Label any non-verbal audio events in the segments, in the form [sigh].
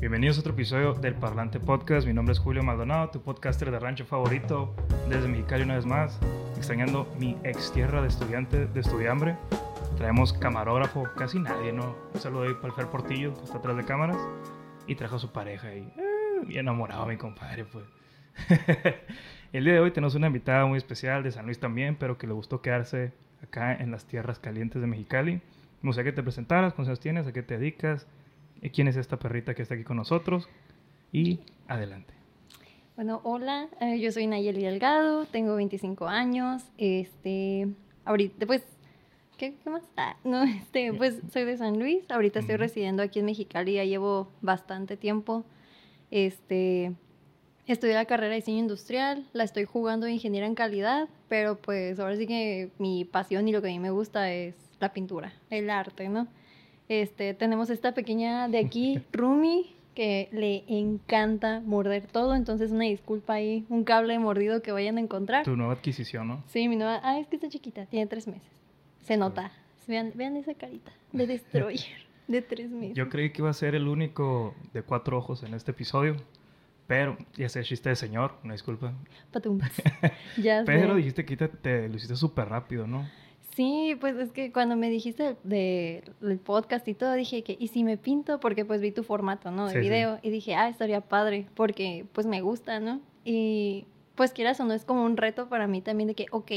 Bienvenidos a otro episodio del Parlante Podcast. Mi nombre es Julio Maldonado, tu podcaster de rancho favorito desde Mexicali una vez más, extrañando mi ex tierra de estudiante de estudiambre. Traemos camarógrafo, casi nadie, ¿no? Un saludo ahí para el Fer Portillo, que está atrás de cámaras, y trajo a su pareja ahí. Eh, bien enamorado mi compadre, pues. [laughs] el día de hoy tenemos una invitada muy especial de San Luis también, pero que le gustó quedarse acá en las tierras calientes de Mexicali. Me gustaría que te presentaras, cuántos años tienes, a qué te dedicas, quién es esta perrita que está aquí con nosotros. Y adelante. Bueno, hola, eh, yo soy Nayeli Delgado, tengo 25 años, este, ahorita, pues, ¿qué, qué más? Ah, no, [laughs] este, pues, soy de San Luis, ahorita estoy residiendo aquí en Mexicali, ya llevo bastante tiempo, este, estudié la carrera de diseño industrial, la estoy jugando de ingeniera en calidad, pero pues ahora sí que mi pasión y lo que a mí me gusta es la pintura, el arte, ¿no? Este, tenemos esta pequeña de aquí, [laughs] Rumi, que le encanta morder todo, entonces una disculpa ahí, un cable mordido que vayan a encontrar. Tu nueva adquisición, ¿no? Sí, mi nueva, ah, es que está chiquita, tiene tres meses. Se nota. Vean, vean esa carita de destroyer [laughs] de tres meses. Yo creí que iba a ser el único de cuatro ojos en este episodio, pero ya sé, chiste de señor, una disculpa. Patum. [laughs] ya sé. Pero dijiste que te, te lo hiciste súper rápido, ¿no? Sí, pues es que cuando me dijiste de- del podcast y todo, dije que, ¿y si me pinto? Porque pues vi tu formato, ¿no? De Sí, sí. video. Y dije, ah, estaría padre, porque pues me gusta, ¿no? Y pues quieras o no, es como un reto para mí también de que, ok,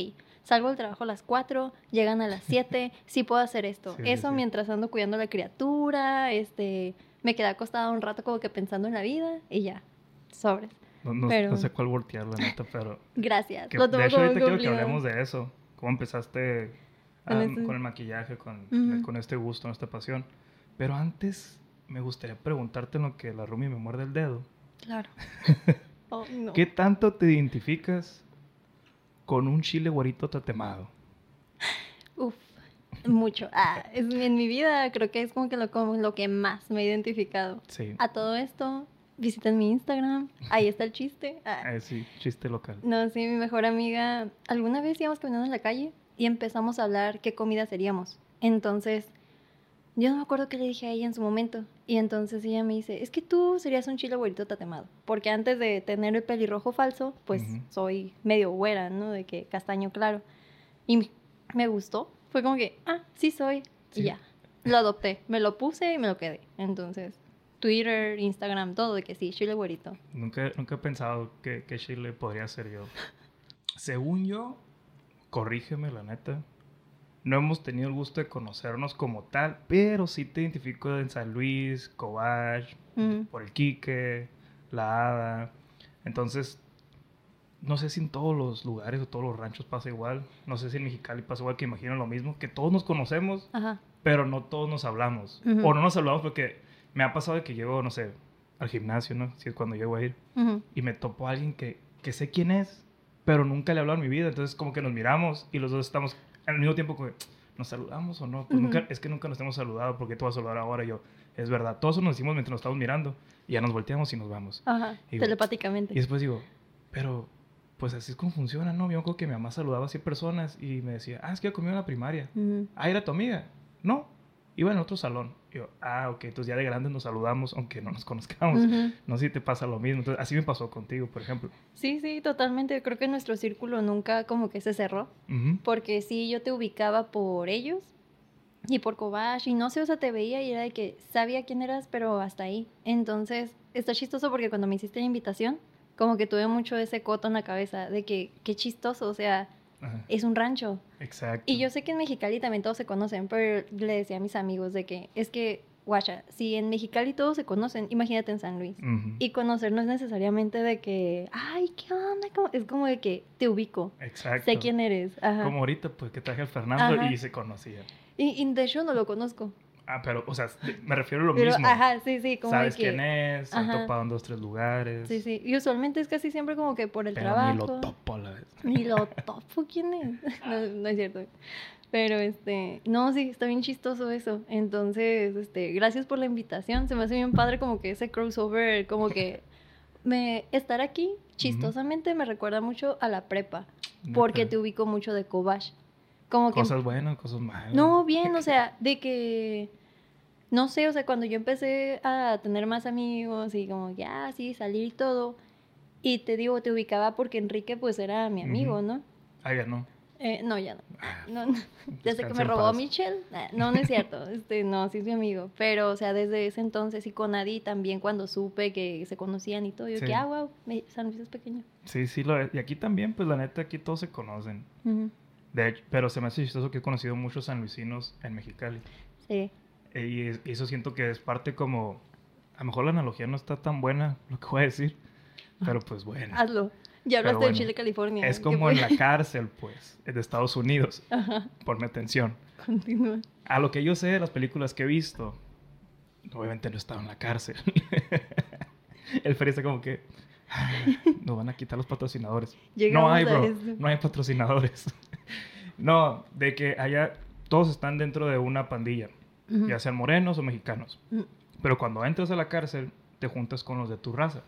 salgo del trabajo a las 4, llegan a las 7, [laughs] sí puedo hacer esto. Sí, Eso mientras ando cuidando a la criatura, este, me quedé acostada un rato como que pensando en la vida y ya, sobres. No, no- Pero- no sé cuál voltear, la neta, pero... [laughs] Gracias. que- lo tomo de hecho, ahorita quiero que hablemos de eso. ¿Cómo empezaste ah, este- con el maquillaje, con, Ujú. con este gusto, esta pasión? Pero antes me gustaría preguntarte en lo que la Rumi me muerde el dedo. Claro. [laughs] Oh, no. ¿Qué tanto te identificas con un chile güerito tatemado? Uf, mucho. Ah, es, en mi vida creo que es como que lo, como lo que más me he identificado. Sí. A todo esto, visiten mi Instagram, ahí está el chiste. Ah, Eh, sí, chiste local. no, sí, mi mejor amiga, alguna vez íbamos caminando en la calle y empezamos a hablar qué comida seríamos. Entonces, yo no me acuerdo qué le dije a ella en su momento. Y entonces ella me dice, es que tú serías un chile güerito tatemado. Porque antes de tener el pelirrojo falso, pues soy medio güera, ¿no? De que castaño claro. Y me- me gustó. Fue como que, ah, sí soy. Sí. Y ya. Lo adopté. Me lo puse y me lo quedé. Entonces, Twitter, Instagram, todo de que sí, chile güerito. Nunca, nunca he pensado que, que chile podría ser yo. [laughs] Según yo, corrígeme la neta, no hemos tenido el gusto de conocernos como tal, pero sí te identifico en San Luis, Cobach, Ujú. por el Quique, la Hada. Entonces, no sé si en todos los lugares o todos los ranchos pasa igual. No sé si en Mexicali pasa igual, que imagino lo mismo, que todos nos conocemos, Ajá. pero no todos nos hablamos. Ujú. O no nos hablamos porque me ha pasado de que llego, no sé, al gimnasio, ¿no? Si es cuando llego a ir. Ujú. Y me topo a alguien que, que sé quién es, pero nunca le he hablado en mi vida. Entonces como que nos miramos y los dos estamos al mismo tiempo como, ¿nos saludamos o no? Pues Ujú. nunca, es que nunca nos hemos saludado, porque te voy a saludar ahora? Y yo, es verdad. Todos nos decimos mientras nos estamos mirando. Y ya nos volteamos y nos vamos. Ajá. Digo, Telepáticamente. Y después digo, pero pues así es como funciona, ¿no? Yo acuerdo que mi mamá saludaba a 100 personas y me decía, ah, es que yo comí en la primaria. Ujú. Ah, ¿era tu amiga? No, iba en otro salón. Yo, ah, ok, entonces ya de grandes nos saludamos, aunque no nos conozcamos. Ujú. No sé si te pasa lo mismo. Entonces, así me pasó contigo, por ejemplo. Sí, sí, totalmente. Creo que nuestro círculo nunca como que se cerró. Ujú. Porque sí, yo te ubicaba por ellos y por Kobash y no sé, o sea, te veía y era de que sabía quién eras, pero hasta ahí. Entonces, está chistoso porque cuando me hiciste la invitación, como que tuve mucho ese coto en la cabeza de que qué chistoso, o sea, Ajá, es un rancho. Exacto. Y yo sé que en Mexicali también todos se conocen, pero le decía a mis amigos de que es que, guacha, si en Mexicali todos se conocen, imagínate en San Luis. Y conocer no es necesariamente de que, ay, ¿qué onda? ¿Cómo?". Es como de que te ubico, Exacto. sé quién eres. Ajá. Como ahorita, pues que traje al Fernando Ajá. y se conocía. Y, y de hecho no lo conozco. Ah, pero, o sea, me refiero a lo Pero, mismo. ajá, sí, sí, como Sabes que... quién es, se han topado en dos, tres lugares. Sí, sí. Y usualmente es casi siempre como que por el Pero trabajo. ni lo topo a la vez. [laughs] Ni lo topo, ¿quién es? [laughs] No, no es cierto. Pero este, no, sí, está bien chistoso eso. Entonces, este, gracias por la invitación. Se me hace bien padre como que ese crossover, como que [laughs] me estar aquí chistosamente me recuerda mucho a la prepa, porque te ubico mucho de Kobash. Como que Cosas buenas, cosas malas. No, bien, o sea, de que no sé, o sea, cuando yo empecé a tener más amigos y como ya, sí, salir y todo, y te digo, te ubicaba porque Enrique pues era mi amigo. ¿no? Ah, ya no. Eh, no, ya no. Ah, No, no. [laughs] Desde que me robó. Michelle. ah, No, no es cierto. [laughs] Este, no, sí es mi amigo. Pero, o sea, desde ese entonces y con Adi también cuando supe que se conocían y todo, yo Sí. que, ah, wow, San Luis es pequeño. Sí, sí, lo es. Y aquí también, pues la neta, aquí todos se conocen. De hecho, pero se me hace chistoso que he conocido muchos sanluisinos en Mexicali. Sí. Eh, Y es- y eso siento que es parte como... A lo mejor la analogía no está tan buena, lo que voy a decir. Pero pues bueno. Hazlo. Ya hablaste de bueno, Chile, California. Es ¿qué como en la cárcel, pues, de Estados Unidos. Ajá, Ponme atención. continúa. A lo que yo sé de las películas que he visto, obviamente no estaba en la cárcel. [laughs] El Feri está como que... "Ah, Nos van a quitar los patrocinadores. [laughs] no Llegamos hay, a bro. No hay patrocinadores. No, de que allá todos están dentro de una pandilla, Ujú, ya sean morenos o mexicanos. Pero cuando entras a la cárcel, te juntas con los de tu raza,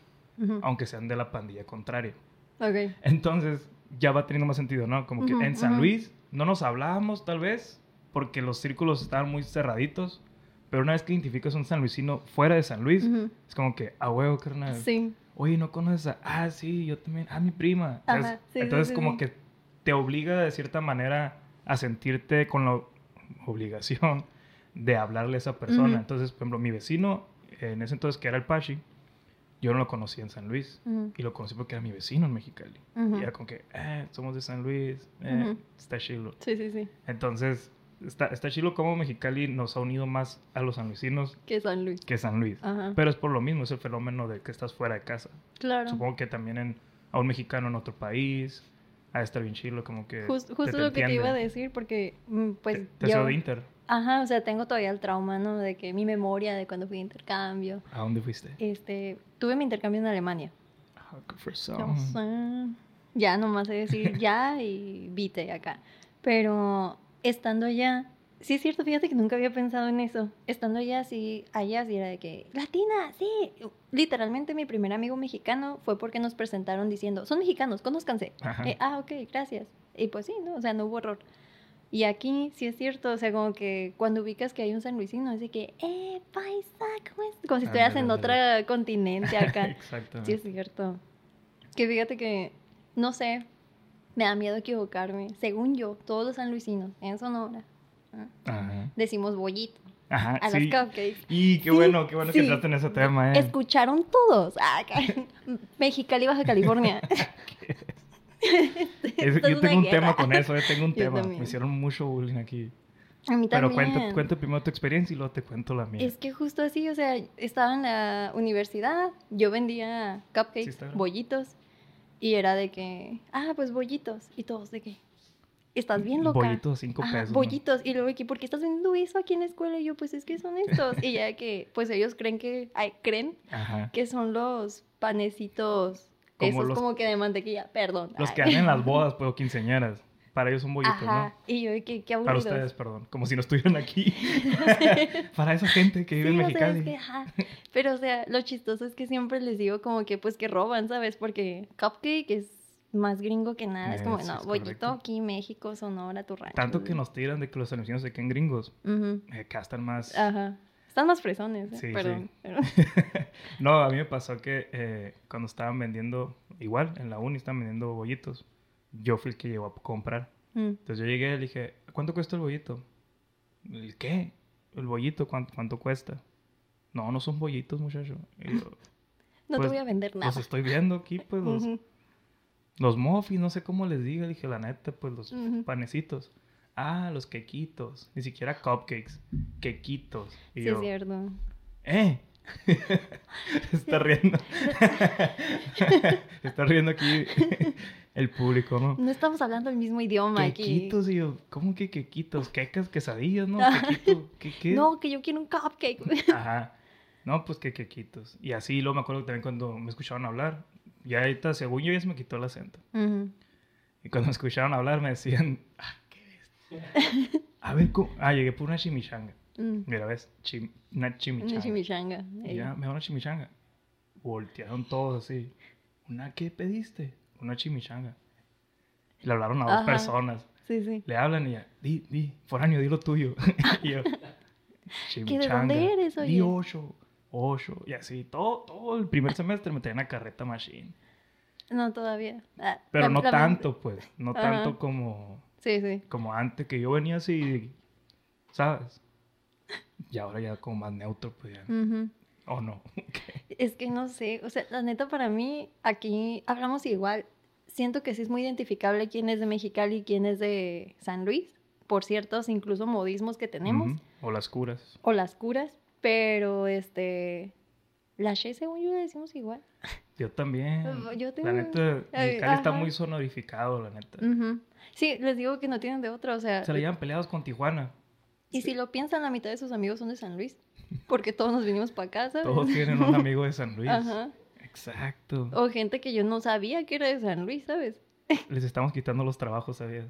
aunque sean de la pandilla contraria. Ok. Entonces ya va teniendo más sentido, ¿no? Como que en San. Luis no nos hablábamos tal vez porque los círculos estaban muy cerraditos, pero una vez que identificas un sanluisino fuera de San Luis, es como que, a huevo, carnal. Sí. Oye, ¿no conoces a...? Ah, sí, yo también. Ah, mi prima. Ajá, sí, sí, Entonces sí, como sí. que te obliga de cierta manera a sentirte con la obligación de hablarle a esa persona. Ujú. Entonces, por ejemplo, mi vecino, en ese entonces que era el Pachi, yo no lo conocía en San Luis. Ujú, Y lo conocí porque era mi vecino en Mexicali. ujú. Y era como que, eh, somos de San Luis, eh, está chilo. Sí, sí, sí. Entonces, está, está chilo como Mexicali nos ha unido más a los sanluisinos Que San Luis. que San Luis. Ajá. Pero es por lo mismo, es el fenómeno de que estás fuera de casa. Claro. Supongo que también en, a un mexicano en otro país, a estar bien chilo, como que... Jus- te- justo te lo que te iba a decir, porque, mm, pues, Te, yo- de Inter. Ajá, o sea, tengo todavía el trauma, ¿no? De que mi memoria de cuando fui de intercambio. ¿A dónde fuiste? Este, tuve mi intercambio en Alemania. Ah, fresón. sé. Ya nomás sé decir ya y vite acá. Pero estando allá, sí es cierto, fíjate que nunca había pensado en eso. Estando allá, sí, allá sí era de que, latina, sí. Literalmente mi primer amigo mexicano fue porque nos presentaron diciendo, son mexicanos, conózcanse. Eh, ah, ok, gracias. Y pues sí, ¿no? O sea, no hubo error. Y aquí sí es cierto, o sea, como que cuando ubicas que hay un sanluisino, es de que, eh, paisa, ¿cómo es? Como si estuvieras en Ándale, otro continente acá. [laughs] Exactamente. Sí, es cierto. Que fíjate que, no sé, me da miedo equivocarme. Según yo, todos los sanluisinos en Sonora Ajá. decimos bollito Ajá, a sí. las cupcakes. Y qué Sí, bueno, qué bueno que entraste en ese tema, ¿eh? Escucharon todos. Ah. Mexicali, Baja California. [laughs] Es- yo tengo un guerra. tema con eso, eh, tengo un [laughs] Yo tema. también. Me hicieron mucho bullying aquí. A mí Pero cuenta, cuenta primero tu experiencia y luego te cuento la mía. Es que justo así, o sea, estaba en la universidad, yo vendía cupcakes, bollitos, y era de que, ah, pues bollitos, y todos de que, estás bien loca. Bollitos, cinco Ajá, pesos. ¿no? bollitos, y luego que, ¿por qué estás vendiendo eso aquí en la escuela? Y yo, pues es que son estos, y ya que, pues ellos creen que, ay, creen Ajá. que son los panecitos, Como esos los- como que de mantequilla, perdón. Los ay. que hacen las [laughs] bodas, pues, o quinceañeras. Para ellos son bollitos, Ajá, y yo de que, qué ¿no? Para aburridos. ustedes, perdón. Como si no estuvieran aquí. [laughs] [laughs] Para esa gente que vive Sí, en o sea, es Mexicali. que. Pero, o sea, lo chistoso es que siempre les digo como que, pues, que roban, ¿sabes? Porque cupcake es más gringo que nada. es como, no, bollito aquí, México, Sonora, tu rancho. Tanto que nos tiran de que los anuncios se queden gringos. Eh, Acá están más... Ajá. Están más fresones, ¿eh? Sí, sí. Perdón. [laughs] pero- no, a mí me pasó que eh, cuando estaban vendiendo, igual en la uni estaban vendiendo bollitos, yo fui el que llegó a comprar. Mm. Entonces yo llegué y le dije, ¿cuánto cuesta el bollito? ¿El qué? ¿El bollito cuánto, cuánto cuesta? No, no son bollitos, muchacho. Yo, [laughs] No Pues, te voy a vender nada. los estoy viendo aquí, pues los. Los muffins, no sé cómo les diga. Dije, la neta, pues los panecitos. Ah, los quequitos. Ni siquiera cupcakes. Quequitos. Y Sí, yo, es cierto. ¡Eh! [laughs] Está riendo. [laughs] Está riendo aquí el público, ¿no? No estamos hablando el mismo idioma aquí. Quequitos, y yo, ¿cómo que quequitos? Quecas, quesadillas, ¿no? [laughs] Quequito, ¿qué, qué? No, que yo quiero un cupcake. Ajá. No, pues que quequitos. Y así, luego me acuerdo también cuando me escuchaban hablar. Ya ahorita, según yo, ya se me quitó el acento. Ujú. Y cuando me escuchaban hablar, me decían, ah, qué bestia. A ver, ¿cómo? Ah, llegué por una chimichanga. Mm. Mira, ¿ves? Chim- una chimichanga. Una chimichanga. Y ya, me da una chimichanga. Voltearon todos así. ¿Una qué pediste? Una chimichanga. Y le hablaron a dos Ajá. personas. Sí, sí. Le hablan y ya, di, di, foráneo, di lo tuyo. [laughs] y yo, ¿Que de dónde eres, oye? Di ocho, ocho, y así, todo, todo el primer semestre me traían a carreta machine. No, todavía. Ah, Pero no tanto, pues, no Ajá. tanto como, Sí, sí. como antes, que yo venía así, ¿sabes? Y ahora ya como más neutro, pues ya. ¿O no? [laughs] Es que no sé, o sea, la neta para mí, aquí hablamos igual. Siento que sí es muy identificable quién es de Mexicali y quién es de San Luis, por ciertos incluso modismos que tenemos, O las curas. o las curas, pero este, la She según yo le decimos igual. [laughs] Yo también. Yo tengo... La neta, Ay, Mexicali está muy sonorificado, la neta. Sí, les digo que no tienen de otra, o sea, Se le llevan peleados con Tijuana. y si lo piensan, la mitad de sus amigos son de San Luis, [laughs] porque todos nos vinimos para casa. Todos tienen un amigo de San [laughs] Luis. Ajá. Exacto. O gente que yo no sabía que era de San Luis, ¿sabes? Les estamos quitando los trabajos, ¿sabías?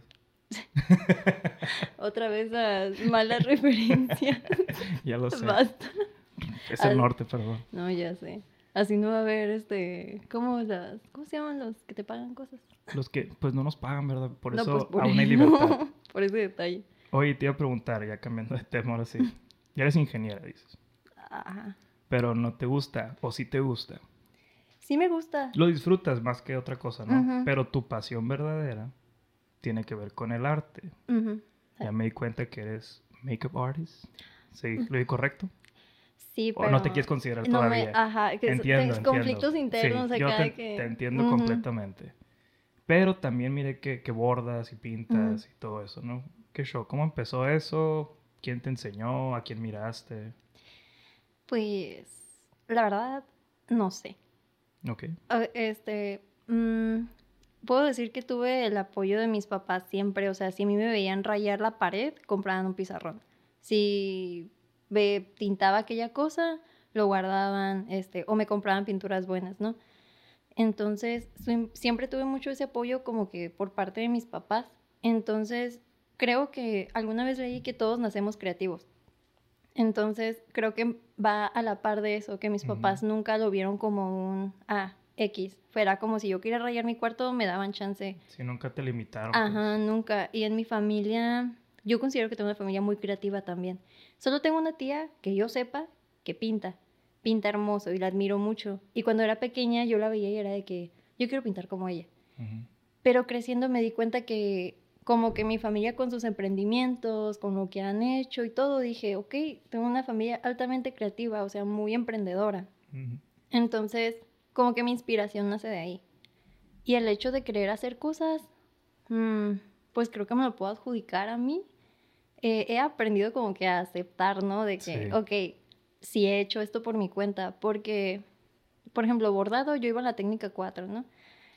[laughs] Otra vez las malas referencias. [laughs] Ya lo sé. Basta. Es el Al- norte, perdón. No, ya sé. Así no va a haber este. ¿Cómo las. ¿Cómo se llaman los que te pagan cosas? Los que pues no nos pagan, ¿verdad? Por no, eso pues por aún hay libertad. [laughs] por ese detalle. Oye, te iba a preguntar, ya cambiando de tema ahora sí. Ya eres ingeniera, dices. Ajá. Pero no te gusta, o sí te gusta. Sí me gusta. Lo disfrutas más que otra cosa, ¿no? Ujú. Pero tu pasión verdadera tiene que ver con el arte. Ujú. Ya me di cuenta que eres makeup artist. Sí, ¿lo di correcto? Sí, ¿O pero. no te quieres considerar no me- todavía? Ajá, que entiendo, entiendo. conflictos internos Sí, yo acá te, de que. te entiendo Ujú. completamente. Pero también mire que, que bordas y pintas y todo eso, ¿no? ¿Qué show? ¿Cómo empezó eso? ¿Quién te enseñó? ¿A quién miraste? Pues. La verdad, no sé. Ok. Este, mm, puedo decir que tuve el apoyo de mis papás siempre, o sea, si a mí me veían rayar la pared, compraban un pizarrón. Si ve, tintaba aquella cosa, lo guardaban, este, o me compraban pinturas buenas, ¿no? Entonces, siem- siempre tuve mucho ese apoyo como que por parte de mis papás. Entonces, creo que alguna vez leí que todos nacemos creativos. Entonces, creo que va a la par de eso, que mis papás nunca lo vieron como un, ah, X. Fuera como si yo quería rayar mi cuarto, me daban chance. Si nunca te limitaron. pues. Ajá, nunca. Y en mi familia, yo considero que tengo una familia muy creativa también. Solo tengo una tía que yo sepa que pinta. Pinta hermoso y la admiro mucho. Y cuando era pequeña yo la veía y era de que yo quiero pintar como ella. Ujú. Pero creciendo me di cuenta que como que mi familia con sus emprendimientos, con lo que han hecho y todo, dije, ok, tengo una familia altamente creativa, o sea, muy emprendedora. Ujú. Entonces, como que mi inspiración nace de ahí. Y el hecho de querer hacer cosas, mm, pues creo que me lo puedo adjudicar a mí. Eh, he aprendido como que a aceptar, ¿no? De que, Sí. ok, sí he hecho esto por mi cuenta, porque, por ejemplo, bordado, yo iba a la técnica 4, ¿no?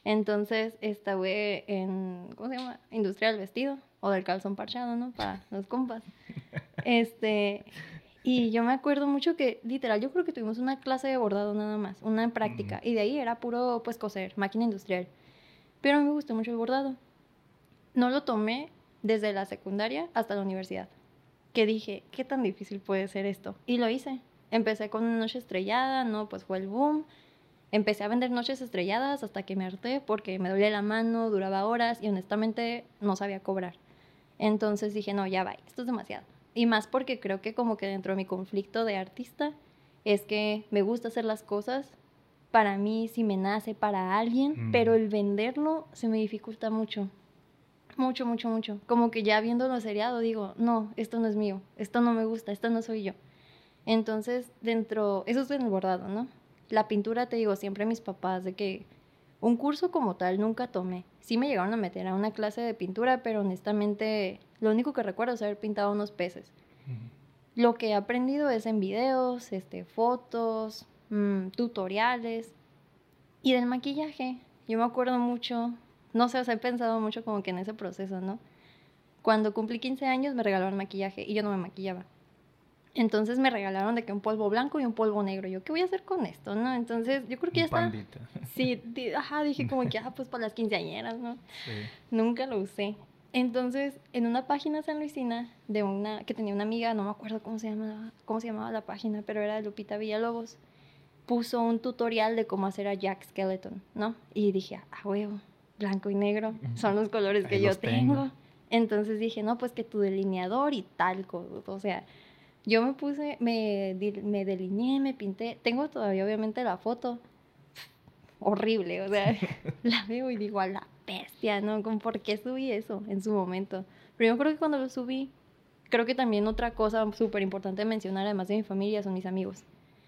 Entonces, estuve en, ¿cómo se llama? Industria del vestido o del calzón parchado, ¿no? Para los compas. [laughs] Este, y yo me acuerdo mucho que, literal, yo creo que tuvimos una clase de bordado nada más, una en práctica, y de ahí era puro, pues, coser, máquina industrial. Pero a mí me gustó mucho el bordado. No lo tomé desde la secundaria hasta la universidad. Que dije, ¿qué tan difícil puede ser esto? Y lo hice. Empecé con una noche estrellada, ¿no? Pues fue el boom. Empecé a vender noches estrelladas hasta que me harté porque me dolía la mano, duraba horas y honestamente no sabía cobrar. Entonces dije, no, ya va, esto es demasiado. Y más porque creo que como que dentro de mi conflicto de artista es que me gusta hacer las cosas para mí si me nace para alguien, Mm. pero el venderlo se me dificulta mucho. Mucho, mucho, mucho. Como que ya viéndolo seriado digo, no, esto no es mío, esto no me gusta, esto no soy yo. Entonces, dentro, eso es en el bordado, ¿no? La pintura, te digo, siempre mis papás de que un curso como tal nunca tomé. Sí me llegaron a meter a una clase de pintura, pero honestamente lo único que recuerdo es haber pintado unos peces. Lo que he aprendido es en videos, este, fotos, mm, tutoriales y del maquillaje. Yo me acuerdo mucho, no sé, o sea, he pensado mucho como que en ese proceso, ¿no? Cuando cumplí 15 años me regalaron maquillaje y yo no me maquillaba. Entonces me regalaron de que un polvo blanco y un polvo negro. Yo, ¿qué voy a hacer con esto, no? Entonces, yo creo que ya está. Sí, ajá, dije como que, ah, pues para las quinceañeras, ¿no? [laughs] Sí. Nunca lo usé. Entonces, en una página San Luisina de una que tenía una amiga, no me acuerdo cómo se llamaba, cómo se llamaba la página, pero era de Lupita Villalobos, puso un tutorial de cómo hacer a Jack Skeleton, ¿no? Y dije, ah, huevo, blanco y negro, son los colores que Ahí yo tengo. tengo. Entonces dije, no, pues que tu delineador y talco, o sea, Yo me puse, me, me delineé, me pinté. Tengo todavía obviamente la foto. Horrible, o sea, [laughs] la veo y digo, a la bestia, ¿no? ¿Con por qué subí eso en su momento? Pero yo creo que cuando lo subí, creo que también otra cosa súper importante mencionar, además de mi familia, son mis amigos.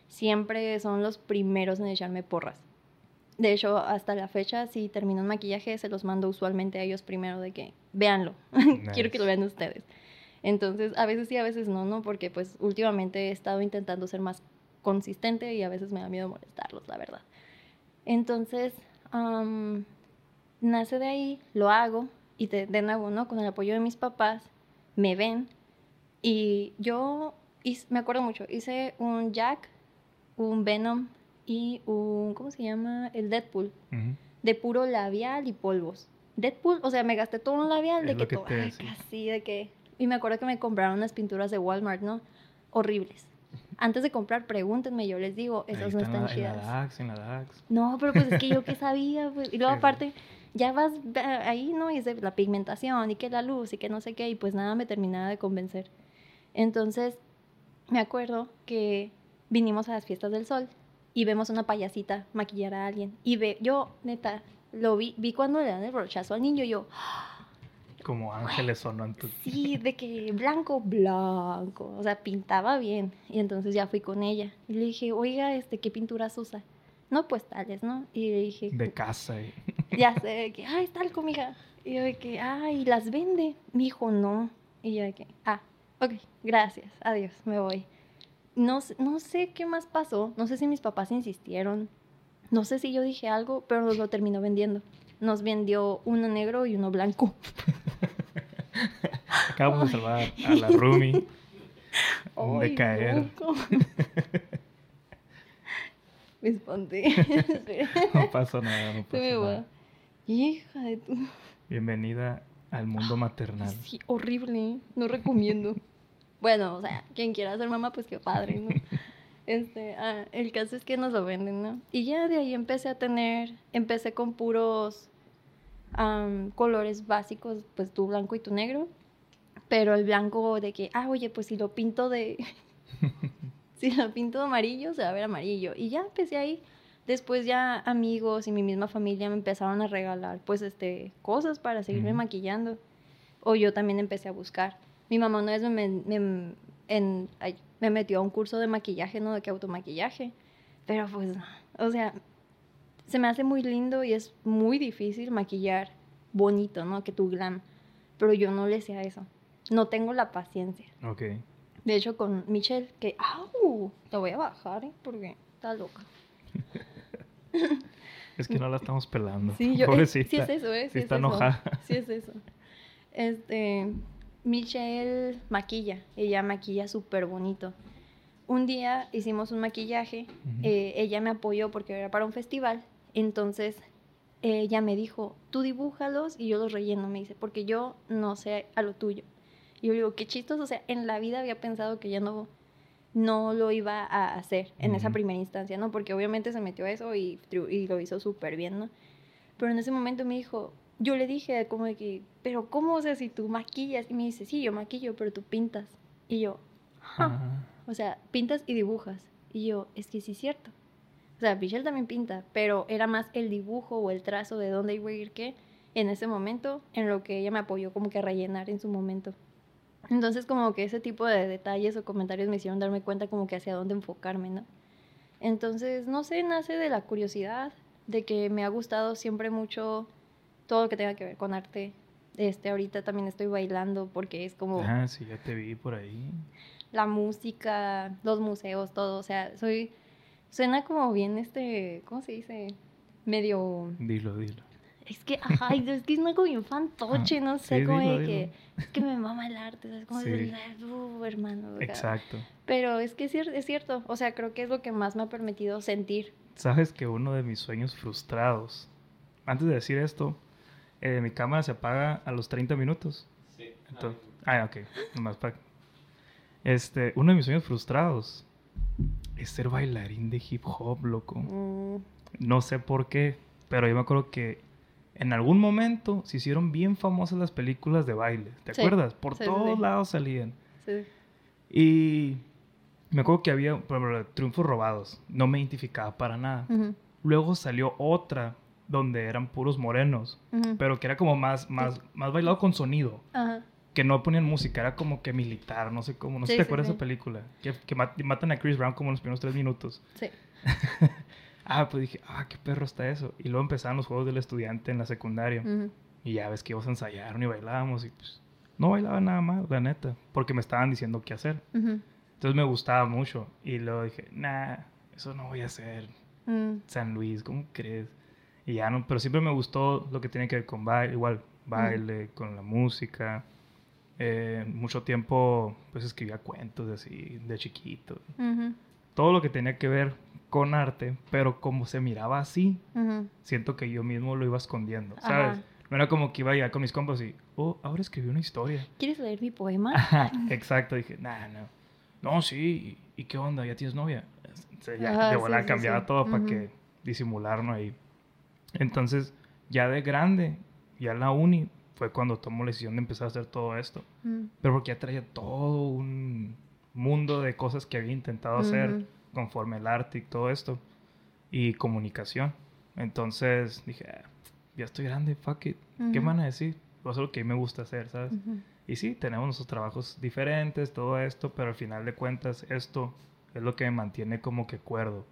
Siempre son los primeros en echarme porras. De hecho, hasta la fecha, si termino un maquillaje, se los mando usualmente a ellos primero de que véanlo. [laughs] Quiero que lo vean ustedes. Entonces, a veces sí, a veces no, ¿no? Porque pues últimamente he estado intentando ser más consistente y a veces me da miedo molestarlos, la verdad. Entonces, nace de ahí, lo hago y de, de nuevo, ¿no? Con el apoyo de mis papás, me ven y yo hice- me acuerdo mucho, hice un Jack, un Venom y un, ¿cómo se llama? El Deadpool, Ujú. de puro labial y polvos. Deadpool, o sea, me gasté todo un labial de Es que lo que todo, te ay, así de que... Y me acuerdo que me compraron unas pinturas de Walmart, ¿no? Horribles. Antes de comprar, pregúntenme, yo les digo, esas no está en están la- en la chidas. DAX, en la DAX. No, pero pues es que yo qué [laughs] sabía, pues. Y luego aparte, ya vas ahí, ¿no? Y es de la pigmentación y que la luz y que no sé qué, y pues nada me terminaba de convencer. Entonces, me acuerdo que vinimos a las fiestas del sol y vemos una payasita maquillar a alguien. Y ve, yo, neta, lo vi, vi cuando le dan el brochazo al niño, yo, Como ángeles sonan. tu- sí, de que blanco, blanco, o sea, pintaba bien. Y entonces ya fui con ella y le dije, oiga, este, ¿qué pinturas usa? No, pues tales, ¿no? Y le dije, De casa. y- ya sé, de que, ay, tal comija. Y yo de que, ay, las vende. Mi hijo, no. Y yo de que, ah, ok, gracias, adiós, me voy. No, sé- no sé qué más pasó, no sé si mis papás insistieron, no sé si yo dije algo, pero nos lo terminó vendiendo. Nos vendió uno negro y uno blanco. [laughs] Acabamos de salvar a la Rumi. de caer. [laughs] Espera. [laughs] No pasa nada, no pasa me va. nada. Hija de tu... Bienvenida al mundo maternal. Sí, horrible, no recomiendo. bueno, o sea, quien quiera ser mamá, pues qué padre, ¿no? [laughs] Este, ah, el caso es que nos lo venden, ¿no? Y ya de ahí empecé a tener, empecé con puros colores básicos, pues tu blanco y tu negro, pero el blanco de que, ah, oye, pues si lo pinto de, [laughs] si lo pinto de amarillo, se va a ver amarillo. Y ya empecé ahí. Después ya amigos y mi misma familia me empezaron a regalar, pues, este, cosas para seguirme maquillando. O yo también empecé a buscar. Mi mamá una vez me, me- en- ay, me metió a un curso de maquillaje, ¿no? De que automaquillaje. Pero pues, o sea, se me hace muy lindo y es muy difícil maquillar bonito, ¿no? Que tu glam. Pero yo no le sé a eso. No tengo la paciencia. Ok. De hecho, con Michelle, que, ¡au! Te voy a bajar, ¿eh? Porque está loca. [laughs] Es que no la estamos pelando. Sí, yo, es- Pobrecita. sí es eso, ¿eh? Sí Sí es está eso. enojada. Sí es eso. Este, Michelle maquilla, ella maquilla súper bonito. Un día hicimos un maquillaje, eh, ella me apoyó porque era para un festival, entonces ella me dijo, tú dibújalos y yo los relleno, me dice, porque yo no sé a lo tuyo. Y yo digo, qué chistoso, o sea, en la vida había pensado que ya no, no lo iba a hacer en esa Ujú. primera instancia, ¿no? Porque obviamente se metió a eso y, y lo hizo súper bien, ¿no? Pero en ese momento me dijo, yo le dije como de que, pero ¿cómo? O sea, si tú maquillas. Y me dice, sí, yo maquillo, pero tú pintas. Y yo, "Ja". Ah, O sea, pintas y dibujas. Y yo, es que sí es cierto. O sea, Michelle también pinta, pero era más el dibujo o el trazo de dónde iba a ir qué en ese momento, en lo que ella me apoyó como que a rellenar en su momento. Entonces como que ese tipo de detalles o comentarios me hicieron darme cuenta como que hacia dónde enfocarme, ¿no? Entonces, no sé, nace de la curiosidad, de que me ha gustado siempre mucho todo lo que tenga que ver con arte. Este, ahorita también estoy bailando porque es como ah, sí, ya te vi por ahí. la música, los museos, todo. O sea, soy. Suena como bien este. ¿Cómo se dice? Medio. Dilo, dilo. Es que, ajá, es que es algo bien fantoche, no sé, Sí, como dilo, de dilo. que. Es que me mama el arte, ¿sabes? Como Sí. de, uh, hermano. Exacto. Pero es que es, es cierto. O sea, creo que es lo que más me ha permitido sentir. Sabes que uno de mis sueños frustrados. Antes de decir esto, eh, mi cámara se apaga a los 30 minutos. Sí. Entonces, ah, ok. Nomás para. Este, uno de mis sueños frustrados es ser bailarín de hip hop, loco. Mm, No sé por qué, pero yo me acuerdo que en algún momento se hicieron bien famosas las películas de baile. ¿Te Sí, acuerdas? Por sí, todos sí. lados salían. sí. Y me acuerdo que había, Triunfos Robados. No me identificaba para nada. Luego salió otra donde eran puros morenos, pero que era como más, más, más bailado con sonido. Ajá. Que no ponían música, era como que militar, no sé cómo. No sé Sí, si te sí, acuerdas de sí. esa película. Que, que mat- matan a Chris Brown como en los primeros tres minutos. Sí. [laughs] Ah, pues dije, ah, qué perro está eso. Y luego empezaron los juegos del estudiante en la secundaria. Ujú, Y ya ves que íbamos a ensayar y bailábamos y pues no bailaba nada más, la neta, porque me estaban diciendo qué hacer. ujú, Entonces me gustaba mucho y luego dije, nah, eso no voy a hacer. mm, San Luis, ¿cómo crees? Y ya no, pero siempre me gustó lo que tiene que ver con baile, igual, baile, con la música. Eh, mucho tiempo pues escribía cuentos así de chiquito. Todo lo que tenía que ver con arte, pero como se miraba así, ujú. siento que yo mismo lo iba escondiendo, ¿sabes? Ajá. No era como que iba a llegar con mis compas y, oh, ahora escribí una historia. ¿Quieres leer mi poema? [laughs] Ajá, exacto. Dije, nah, no. No, sí. ¿Y y qué onda? ¿Ya tienes novia? O sea, ya Ajá, de sí, volada sí, cambiaba sí. todo para Ujú. que disimularlo ahí. Entonces, ya de grande, ya en la uni, fue cuando tomó la decisión de empezar a hacer todo esto. Mm, Pero porque ya traía todo un mundo de cosas que había intentado hacer. Conforme el arte y todo esto. Y comunicación. Entonces dije, "Ah, ya estoy grande, fuck it. ¿Qué van a decir? Eso es lo que me gusta hacer, ¿sabes? Y sí, tenemos nuestros trabajos diferentes, todo esto, pero al final de cuentas esto es lo que me mantiene como que cuerdo.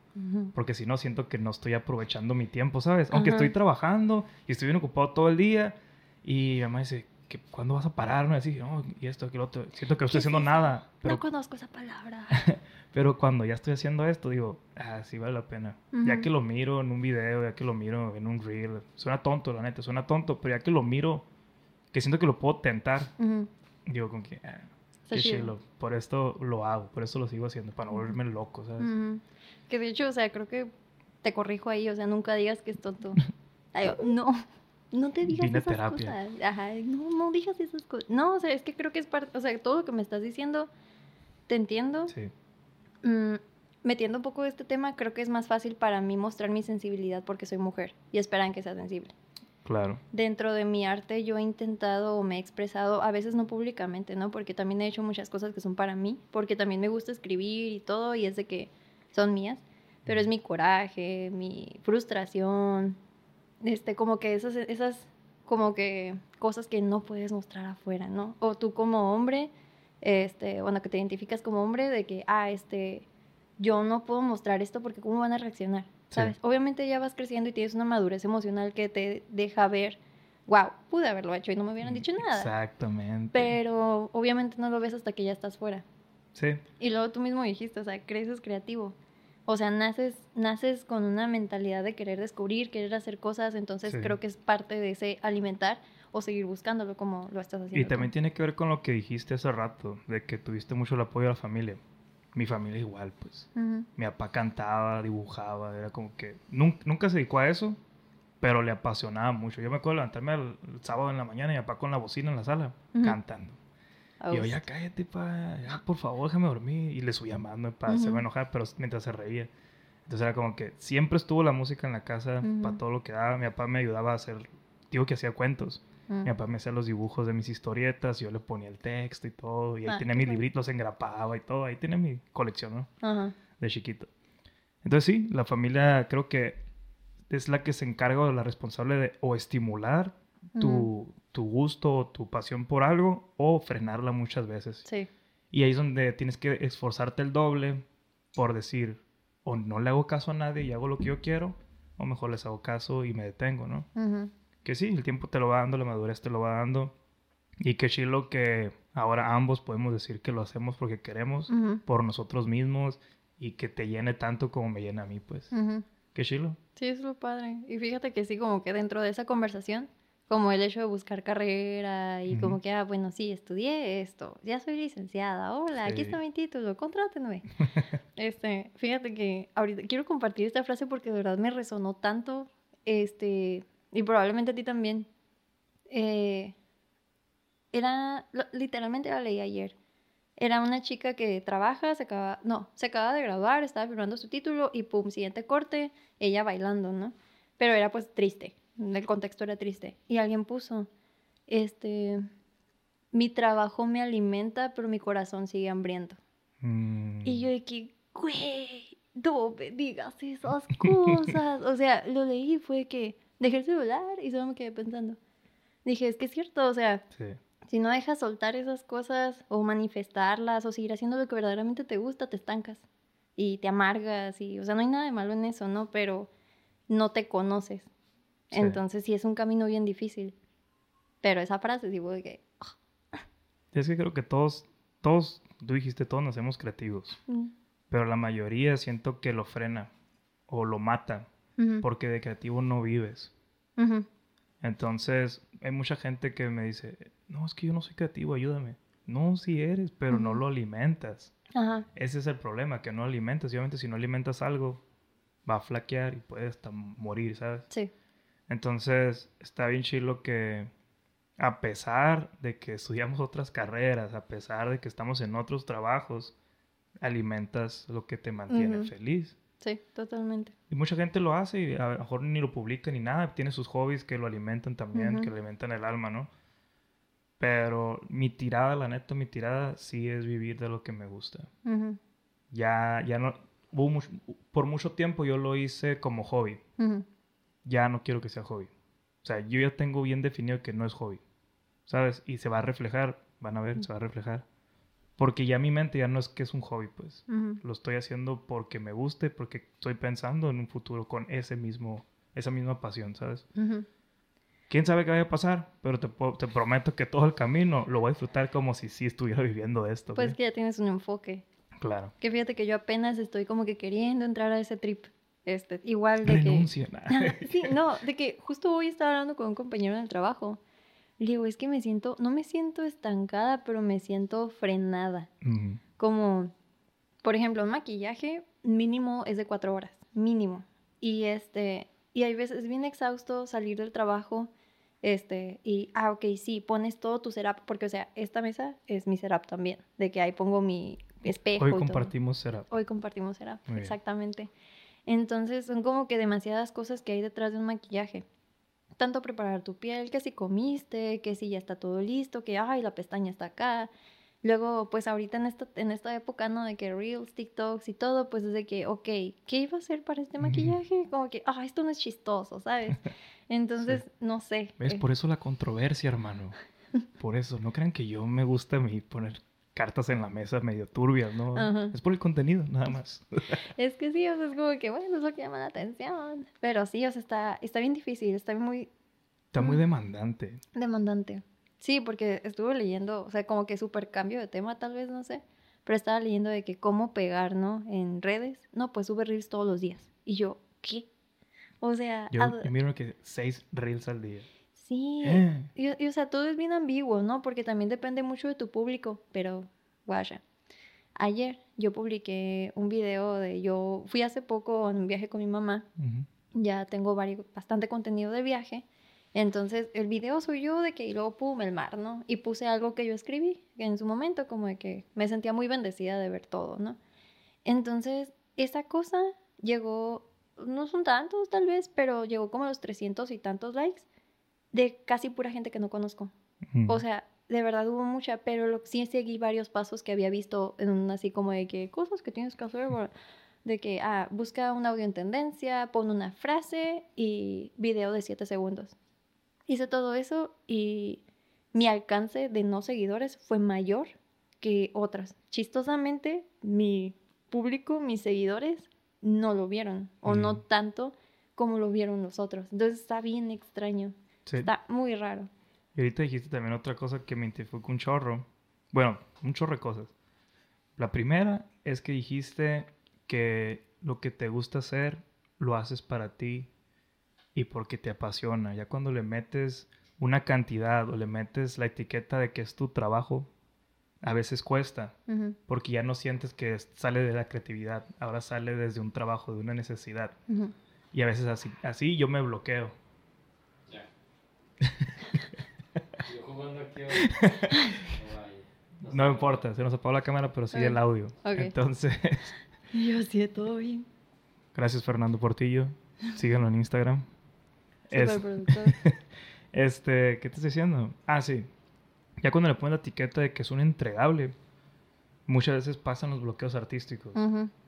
Porque si no, siento que no estoy aprovechando mi tiempo, ¿sabes? Aunque estoy trabajando y estoy bien ocupado todo el día y mi mamá dice, ¿qué, ¿cuándo vas a parar? No, y así, no, y esto, aquello otro. Siento que no estoy ¿Qué es haciendo nada. Pero, No conozco esa palabra. [laughs] pero cuando ya estoy haciendo esto, digo, ah, sí vale la pena. Ya Ujú. que lo miro en un video, ya que lo miro en un reel, suena tonto, la neta, suena tonto, pero ya que lo miro, que siento que lo puedo tentar, Ujú. digo, con que, ah, qué chido. Por esto lo hago, por eso lo sigo haciendo, para no volverme loco, ¿sabes? Ujú. Que de hecho, o sea, creo que te corrijo ahí, o sea, nunca digas que es tonto. [laughs] No, no te digas Vine a esas terapia. cosas. Ajá, no, no digas esas cosas. No, o sea, es que creo que es parte, o sea, todo lo que me estás diciendo, te entiendo. Sí, Mm, metiendo un poco este tema, creo que es más fácil para mí mostrar mi sensibilidad porque soy mujer y esperan que sea sensible. claro. Dentro de mi arte yo he intentado o me he expresado, a veces no públicamente, ¿no? Porque también he hecho muchas cosas que son para mí, porque también me gusta escribir y todo y es de que son mías, pero es mi coraje, mi frustración, este, como que esas, esas, como que cosas que no puedes mostrar afuera, ¿no? O tú como hombre, este, bueno, que te identificas como hombre de que, ah, este, yo no puedo mostrar esto porque cómo van a reaccionar, Sí. ¿sabes? Obviamente ya vas creciendo y tienes una madurez emocional que te deja ver, wow, pude haberlo hecho y no me hubieran dicho nada. Exactamente. Pero obviamente no lo ves hasta que ya estás fuera. Sí, Y luego tú mismo dijiste, o sea, creces creativo. O sea, naces, naces con una mentalidad de querer descubrir, querer hacer cosas, entonces Sí. creo que es parte de ese alimentar o seguir buscándolo como lo estás haciendo. y tú. también tiene que ver con lo que dijiste hace rato, de que tuviste mucho el apoyo de la familia. Mi familia igual, pues. Ujú, Mi papá cantaba, dibujaba, era como que nunca, nunca se dedicó a eso, pero le apasionaba mucho. Yo me acuerdo de levantarme el, sábado en la mañana y mi papá con la bocina en la sala, Ujú. cantando. a Y yo, ya cállate, pa, ya por favor, déjame dormir. Y le subía más, ¿no? para hacerme Ujú. enojar, pero mientras se reía. Entonces era como que siempre estuvo la música en la casa Ujú. para todo lo que daba. Mi papá me ayudaba a hacer, digo que hacía cuentos. Mm. Mi papá me hacía los dibujos de mis historietas, yo le ponía el texto y todo. Y ahí Ah, tenía mis libritos, los engrapaba y todo. Ahí tenía mi colección, ¿no? Ajá. De chiquito. Entonces sí, la familia creo que es la que se encarga o la responsable de o estimular tu, tu gusto o tu pasión por algo o frenarla muchas veces. Sí. Y ahí es donde tienes que esforzarte el doble por decir, o no le hago caso a nadie y hago lo que yo quiero, o mejor les hago caso y me detengo, ¿no? Ujú. Que sí, el tiempo te lo va dando, la madurez te lo va dando. Y qué chilo que ahora ambos podemos decir que lo hacemos porque queremos, por nosotros mismos, y que te llene tanto como me llena a mí, pues. Ujú. Qué chilo. Sí, es lo padre. Y fíjate que sí, como que dentro de esa conversación, como el hecho de buscar carrera y como que, ah, bueno, sí, estudié esto, ya soy licenciada, hola, aquí está mi título, contrátenme. [laughs] este, fíjate que ahorita quiero compartir esta frase porque de verdad me resonó tanto, este, y probablemente a ti también. Eh, era, literalmente la leí ayer. Era una chica que trabaja, se acaba, no, se acaba de graduar, estaba firmando su título y pum, siguiente corte, ella bailando, ¿no? Pero era pues triste, el contexto era triste. Y alguien puso, este, mi trabajo me alimenta, pero mi corazón sigue hambriento. Mm, Y yo que, güey, no me digas esas cosas. o sea, lo leí fue que dejé el celular y solo me quedé pensando. Dije, es que es cierto, o sea, sí. si no dejas soltar esas cosas o manifestarlas o seguir haciendo lo que verdaderamente te gusta, te estancas y te amargas y, o sea, no hay nada de malo en eso, ¿no? Pero no te conoces. Sí. Entonces sí es un camino bien difícil. Pero esa frase digo de que... Es que creo que todos, todos, tú dijiste, todos nacemos creativos. mm, Pero la mayoría siento que lo frena o lo mata ujú, porque de creativo no vives. ujú, Entonces, hay mucha gente que me dice, no, es que yo no soy creativo, ayúdame. No, sí eres, pero no Ujú. lo alimentas. Ajá. Ese es el problema, que no alimentas. Y obviamente si no alimentas algo, va a flaquear y puede hasta morir, ¿sabes? Sí. Entonces, está bien chilo que a pesar de que estudiamos otras carreras, a pesar de que estamos en otros trabajos, alimentas lo que te mantiene Ujú. feliz. Sí, totalmente. Y mucha gente lo hace y a lo mejor ni lo publica ni nada. Tiene sus hobbies que lo alimentan también, Ujú. que le alimentan el alma, ¿no? Pero mi tirada, la neta, mi tirada sí es vivir de lo que me gusta. Ya, ya no... hubo mucho- por mucho tiempo yo lo hice como hobby. Ya no quiero que sea hobby. O sea, yo ya tengo bien definido que no es hobby. ¿Sabes? Y se va a reflejar. Van a ver, se va a reflejar. Porque ya mi mente ya no es que es un hobby, pues. Lo estoy haciendo porque me guste, porque estoy pensando en un futuro con ese mismo, esa misma pasión, ¿sabes? Ujú. Quién sabe qué vaya a pasar, pero te, te prometo que todo el camino lo voy a disfrutar como si sí estuviera [laughs] viviendo esto. Pues ¿sí? que ya tienes un enfoque. Claro. Que fíjate que yo apenas estoy como que queriendo entrar a ese trip. Este, igual de Renuncia. que... [laughs] sí, no, de que justo hoy estaba hablando con un compañero en el trabajo. Le digo, es que me siento, no me siento estancada, pero me siento frenada. Como, por ejemplo, un maquillaje mínimo es de cuatro horas, mínimo. Y este, y hay veces es bien exhausto salir del trabajo, este, y, ah, ok, sí, pones todo tu setup, porque, o sea, esta mesa es mi setup también, de que ahí pongo mi espejo. Hoy compartimos setup. Hoy compartimos setup, Muy bien. exactamente. Entonces, son como que demasiadas cosas que hay detrás de un maquillaje. Tanto preparar tu piel, que si comiste, que si ya está todo listo, que, ay, la pestaña está acá. Luego, pues ahorita en esta, en esta época, ¿no? De que Reels, TikToks y todo, pues es de que, ok, ¿qué iba a hacer para este maquillaje? Como que, ah, esto no es chistoso, ¿sabes? [laughs] Entonces, no sé. ¿Ves? eh, Por eso la controversia, hermano. Por eso. No crean que yo me gusta a mí poner cartas en la mesa medio turbias, ¿no? Ajá. Es por el contenido, nada más. [laughs] Es que sí, o sea, es como que, bueno, es lo que llama la atención. Pero sí, o sea, está, está bien difícil, está muy, Está muy Mm. demandante. Demandante. Sí, porque estuve leyendo, o sea, como que súper cambio de tema, tal vez, no sé. Pero estaba leyendo de que cómo pegar, ¿no? En redes. No, pues sube reels todos los días. Y yo, ¿qué? O sea, Yo, yo miro que seis reels al día. Sí. Eh. Y, y, o sea, todo es bien ambiguo, ¿no? Porque también depende mucho de tu público. Pero, guaya. Ayer yo publiqué un video de yo fui hace poco en un viaje con mi mamá ya tengo varios, bastante contenido de viaje. Entonces, el video soy yo de que y luego pum, el mar, ¿no? Y puse algo que yo escribí en su momento, como de que me sentía muy bendecida de ver todo, ¿no? Entonces, esa cosa llegó, no son tantos tal vez, pero llegó como a los 300 y tantos likes de casi pura gente que no conozco. Ujú. O sea, de verdad hubo mucha, pero lo, sí seguí varios pasos que había visto en así como de que cosas que tienes que hacer, de que, ah, busca un audio en tendencia, pon una frase y video de 7 segundos. Hice todo eso y mi alcance de no seguidores fue mayor que otras. Chistosamente, mi público, mis seguidores, no lo vieron, o no Mm. tanto como lo vieron los otros. Entonces está bien extraño, Sí. está muy raro. Y ahorita dijiste también otra cosa que me identificó un chorro. Bueno, un chorro de cosas. La primera es que dijiste que lo que te gusta hacer lo haces para ti y porque te apasiona. Ya cuando le metes una cantidad o le metes la etiqueta de que es tu trabajo, a veces cuesta, porque ya no sientes que sale de la creatividad, ahora sale desde un trabajo, de una necesidad. Y a veces así, así yo me bloqueo. Ya. Yo jugando aquí. ahora. No importa, se nos apagó la cámara, pero sigue Ok. el audio. Entonces, [laughs] yo sí, todo bien. gracias Fernando Portillo. Síganlo en Instagram. [laughs] Este, ¿qué te estoy diciendo? Ah, sí. Ya cuando le pones la etiqueta de que es un entregable, muchas veces pasan los bloqueos artísticos.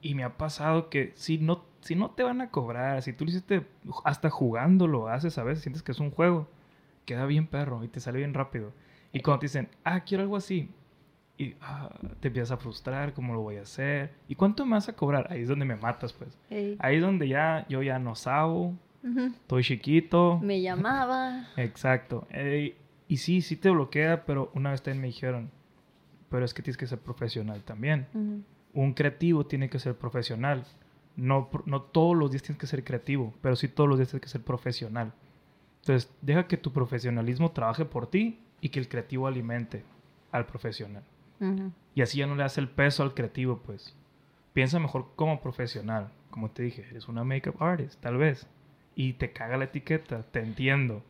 Y me ha pasado que si no, si no te van a cobrar, si tú lo hiciste hasta jugando, lo haces a veces, sientes que es un juego, queda bien perro y te sale bien rápido. Y cuando te dicen, ah, quiero algo así, y ah, te empiezas a frustrar, ¿cómo lo voy a hacer? ¿Y cuánto me vas a cobrar? Ahí es donde me matas, pues. Ey. Ahí es donde ya yo ya no sabo, Ujú. estoy chiquito. Me llamaba. [laughs] Exacto. Y sí, sí te bloquea, pero una vez también me dijeron, pero es que tienes que ser profesional también. Un creativo tiene que ser profesional. No, no todos los días tienes que ser creativo, pero sí todos los días tienes que ser profesional. Entonces, deja que tu profesionalismo trabaje por ti y que el creativo alimente al profesional. Y así ya no le das el peso al creativo, pues. Piensa mejor como profesional. Como te dije, eres una makeup artist, tal vez. Y te caga la etiqueta, te entiendo.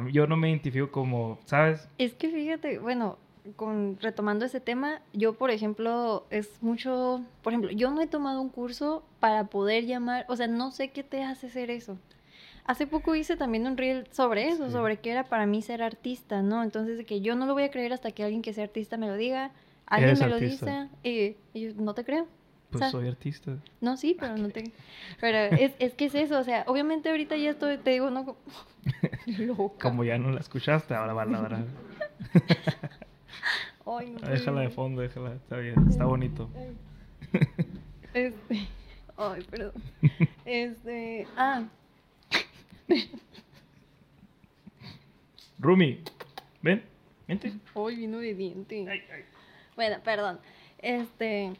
Mí- yo no me identifico como, ¿sabes? Es que fíjate, bueno, con, retomando ese tema, yo, por ejemplo, es mucho, por ejemplo, yo no he tomado un curso para poder llamar, o sea, no sé qué te hace hacer eso. Hace poco hice también un reel sobre eso, Sí. sobre qué era para mí ser artista, ¿no? Entonces, de que yo no lo voy a creer hasta que alguien que sea artista me lo diga, alguien me lo artista. dice, y, y yo no te creo. Pues sea, soy artista. No, sí, pero no te... Pero es, es que es eso, o sea, obviamente ahorita ya estoy, te digo, no... [laughs] Loca. Como ya no la escuchaste, ahora va a ladrar. [laughs] Ay, no, déjala de fondo, déjala. Está bien, está bonito. Este. [laughs] Ay, perdón. Este. Ah, [laughs] Rumi, ven, vente. hoy vino de diente. Ay, ay. Bueno, perdón. Este.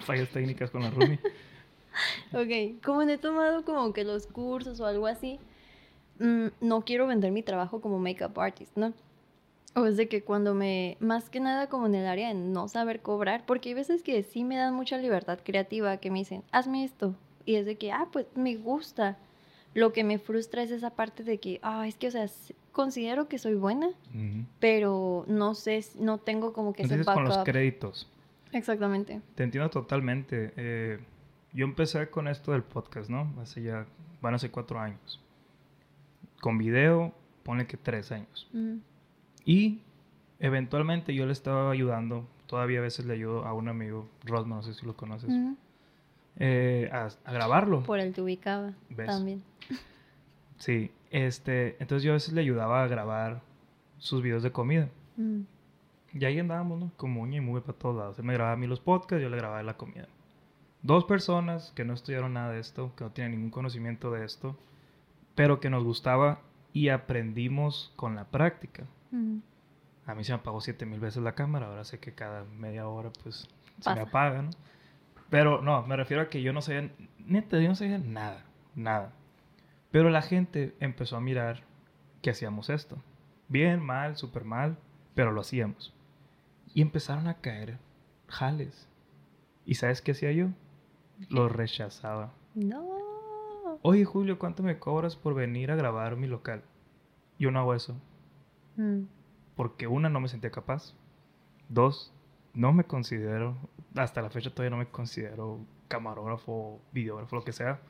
Fallas técnicas con la Rumi. [laughs] Ok, como no he tomado como que los cursos o algo así, mm, no quiero vender mi trabajo como makeup artist, ¿no? O es de que cuando me, más que nada como en el área de no saber cobrar, porque hay veces que sí me dan mucha libertad creativa, que me dicen, hazme esto. Y es de que, ah, pues me gusta. Lo que me frustra es esa parte de que, ah, es que, o sea, considero que soy buena, pero no sé, no tengo como que ese Entonces con los créditos. Exactamente. Te entiendo totalmente. Eh, yo empecé con esto del podcast, ¿no? Hace ya, van a ser cuatro años. Con video, pone que tres años. Y eventualmente yo le estaba ayudando, todavía a veces le ayudo a un amigo, Rosman, no sé si lo conoces. Eh, a, a grabarlo. Por el te ubicaba ¿Ves? también. Sí, este, entonces yo a veces le ayudaba a grabar sus videos de comida. Mm. Y ahí andábamos, ¿no? Como uña y mugre para todos lados. Él me grababa a mí los podcasts, yo le grababa la comida. Dos personas que no estudiaron nada de esto, que no tienen ningún conocimiento de esto, pero que nos gustaba y aprendimos con la práctica. Mm. A mí se me apagó siete mil veces la cámara, ahora sé que cada media hora pues se me Pasa. apaga, ¿no? Pero no, me refiero a que yo no sabía, neta, yo no sabía nada, nada. Pero la gente empezó a mirar que hacíamos esto. Bien, mal, súper mal, pero lo hacíamos. Y empezaron a caer jales. ¿Y sabes qué hacía yo? Lo rechazaba. No. Oye, Julio, ¿cuánto me cobras por venir a grabar mi local? Yo no hago eso. Mm. Porque una, no me sentía capaz. Dos, no me considero, hasta la fecha todavía no me considero camarógrafo, videógrafo, lo que sea.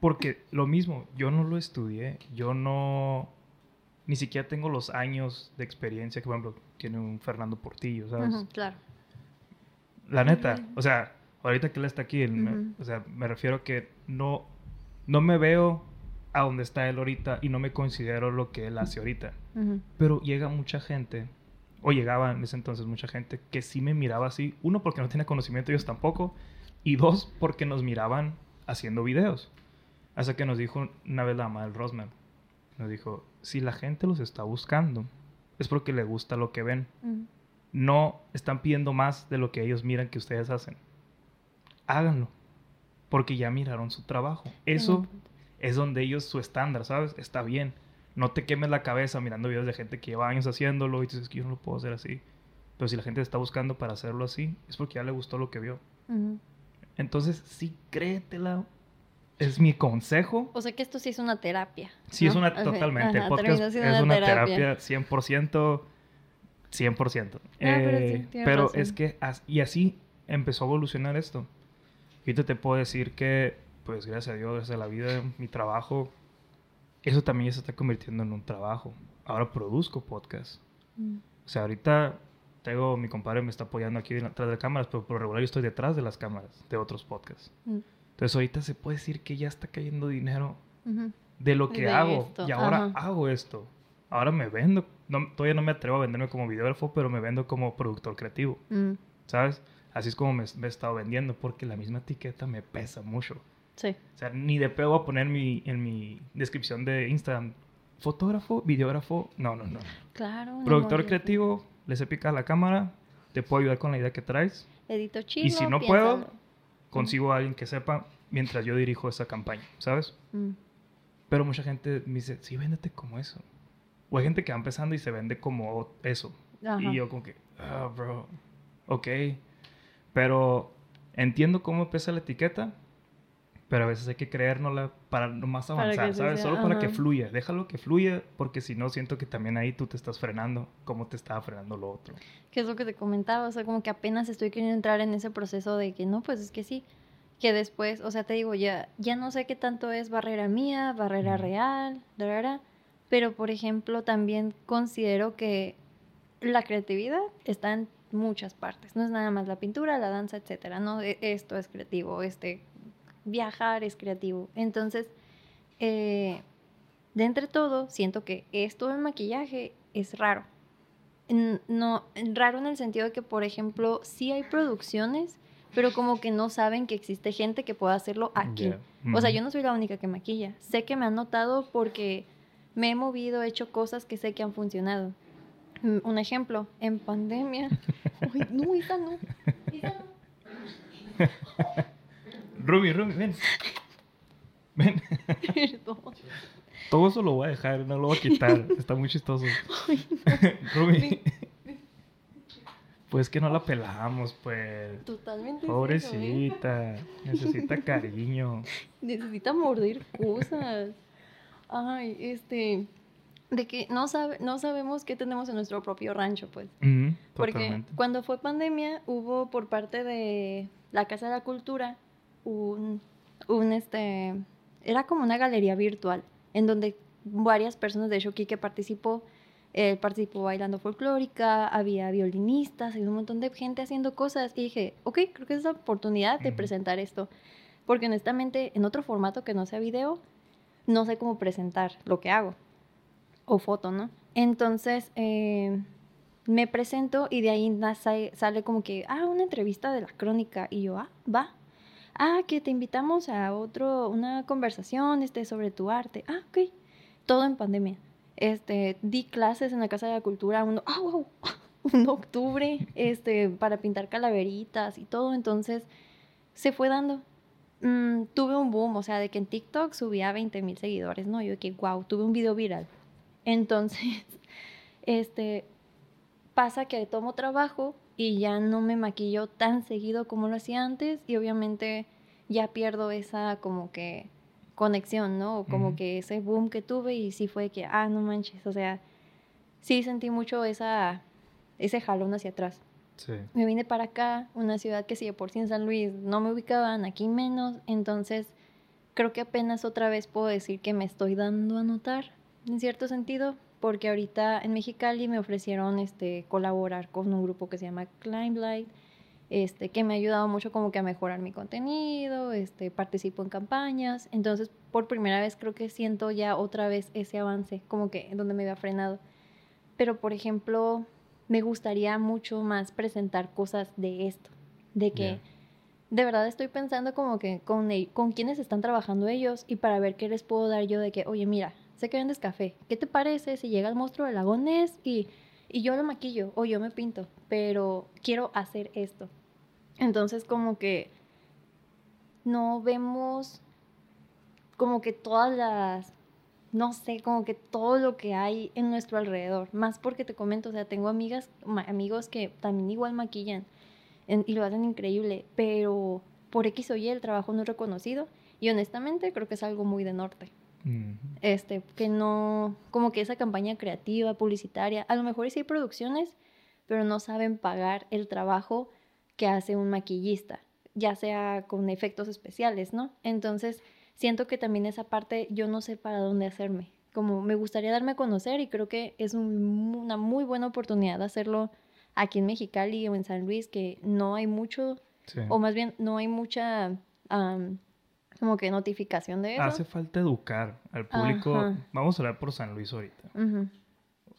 Porque lo mismo, yo no lo estudié, yo no, ni siquiera tengo los años de experiencia que, por ejemplo, tiene un Fernando Portillo, ¿sabes? Claro. La neta, o sea, ahorita que él está aquí, él me- o sea, me refiero que no, no me veo a donde está él ahorita y no me considero lo que él hace ahorita. Ujú. Pero llega mucha gente, o llegaba en ese entonces mucha gente, que sí me miraba así. Uno, porque no tenía conocimiento, ellos tampoco. Y dos, porque nos miraban haciendo videos. Hasta que nos dijo una vez la mamá del Rosman. Nos dijo, si la gente los está buscando, es porque le gusta lo que ven. No están pidiendo más de lo que ellos miran que ustedes hacen. Háganlo. Porque ya miraron su trabajo. Eso es donde ellos su estándar, ¿sabes? Está bien. No te quemes la cabeza mirando videos de gente que lleva años haciéndolo y dices que yo no lo puedo hacer así. Pero si la gente está buscando para hacerlo así, es porque ya le gustó lo que vio. Ujú. Entonces, sí, créetela. Es mi consejo. O sea que esto sí es una terapia. Sí, es ¿no? una totalmente. ajá, el podcast termina es una terapia 100%. 100%. pero sí, Eh, tienes pero razón. es que, y así empezó a evolucionar esto. Y ahorita te puedo decir que, pues gracias a Dios, gracias a la vida, mi trabajo, eso también ya se está convirtiendo en un trabajo. Ahora produzco podcast. Mm. O sea, ahorita tengo, mi compadre me está apoyando aquí detrás de cámaras, pero por lo regular yo estoy detrás de las cámaras de otros podcasts. Mm, Entonces ahorita se puede decir que ya está cayendo dinero de lo que De hago. esto, Y ahora ajá. hago esto. Ahora me vendo. No, todavía no me atrevo a venderme como videógrafo, pero me vendo como productor creativo. Mm, ¿Sabes? Así es como me, me he estado vendiendo, porque la misma etiqueta me pesa mucho. Sí. O sea, ni de pedo voy a poner mi, en mi descripción de Instagram, fotógrafo, videógrafo, no, no, no. Claro. Productor modo. creativo, le sé picar la cámara, te puedo ayudar con la idea que traes, Edito chido. y si no puedo, piénsalo. consigo a alguien que sepa mientras yo dirijo esa campaña, ¿sabes? Mm, Pero mucha gente me dice, sí, véndete como eso. O hay gente que va empezando y se vende como eso. ajá. Y yo como que, ah, bro, ok. Pero entiendo cómo pesa la etiqueta, pero a veces hay que creérnosla para Para que avanzar, sí ¿sabes? sea, Solo para que fluya. Déjalo que fluya, porque si no, siento que también ahí tú te estás frenando como te estaba frenando lo otro. que es lo que te comentaba, o sea, como que apenas estoy queriendo entrar en ese proceso de que no, pues es que sí, que después, o sea, te digo, ya, ya no sé qué tanto es barrera mía, barrera Ujú. real, da, da, da, pero por ejemplo, también considero que la creatividad está en muchas partes, no es nada más la pintura, la danza, etcétera, no, E- esto es creativo, este, viajar es creativo, entonces, eh, de entre todo, siento que esto del maquillaje es raro. No, raro en el sentido de que, por ejemplo, sí hay producciones, pero como que no saben que existe gente que pueda hacerlo aquí. Yeah. O sea, yo no soy la única que maquilla. Sé que me han notado porque me he movido, he hecho cosas que sé que han funcionado. Mm, Un ejemplo, en pandemia. [laughs] Uy, no, esa no. [laughs] No. Rumi, Rumi, ven. Ven. Perdón. Todo eso lo voy a dejar, no lo voy a quitar. Está muy chistoso. Rumi. Pues que no la pelamos, pues. Totalmente. ¿eh? Pobrecita. Necesita cariño. Necesita morder cosas. Ay, este. De que no, sabe, no sabemos qué tenemos en nuestro propio rancho, pues. Ujú, Porque cuando fue pandemia, hubo por parte de la Casa de la Cultura un, un este. Era como una galería virtual en donde varias personas, de hecho, Kike participó. Él participó bailando folclórica, había violinistas, había un montón de gente haciendo cosas. Y dije, ok, creo que es la oportunidad de presentar esto. Porque honestamente, en otro formato que no sea video, no sé cómo presentar lo que hago. O foto, ¿no? Entonces, eh, me presento y de ahí sale como que, ah, una entrevista de la crónica. Y yo, ah, va. Ah, que te invitamos a otro, una conversación este, sobre tu arte. Ah, ok. Todo en pandemia. Este, di clases en la Casa de la Cultura un, ah, wow, [laughs] un octubre este, para pintar calaveritas y todo. Entonces, se fue dando. Mm, tuve un boom, o sea, de que en TikTok subía 20 mil seguidores, ¿no? Yo que, wow, tuve un video viral. Entonces, [laughs] este, pasa que tomo trabajo y ya no me maquillo tan seguido como lo hacía antes y obviamente ya pierdo esa como que conexión, ¿no? O como que ese boom que tuve y sí fue que, ah, no manches, o sea, sí sentí mucho esa, ese jalón hacia atrás. Sí. Me vine para acá, una ciudad que si de por sí en San Luis no me ubicaban, aquí menos, entonces creo que apenas otra vez puedo decir que me estoy dando a notar, en cierto sentido, porque ahorita en Mexicali me ofrecieron este, colaborar con un grupo que se llama Climblight, este, que me ha ayudado mucho como que a mejorar mi contenido, este, participo en campañas, entonces por primera vez creo que siento ya otra vez ese avance, como que donde me había frenado. Pero por ejemplo, me gustaría mucho más presentar cosas de esto, de que Yeah. de verdad estoy pensando como que con, con quienes están trabajando ellos y para ver qué les puedo dar yo de que, oye, mira, sé que vendes café, ¿qué te parece si llega el monstruo del lago Ness y, y yo lo maquillo o yo me pinto, pero quiero hacer esto? Entonces como que no vemos como que todas las, no sé, como que todo lo que hay en nuestro alrededor. Más porque te comento, o sea, tengo amigas, amigos que también igual maquillan y lo hacen increíble, pero por X o Y el trabajo no es reconocido y honestamente creo que es algo muy de norte. Este, que no, como que esa campaña creativa, publicitaria, a lo mejor sí hay producciones, pero no saben pagar el trabajo que hace un maquillista, ya sea con efectos especiales, ¿no? Entonces, siento que también esa parte yo no sé para dónde hacerme, como me gustaría darme a conocer y creo que es un- una muy buena oportunidad de hacerlo aquí en Mexicali o en San Luis, que no hay mucho, Sí. o más bien no hay mucha am, como que notificación de eso. Hace falta educar al público. Ajá. Vamos a hablar por San Luis ahorita.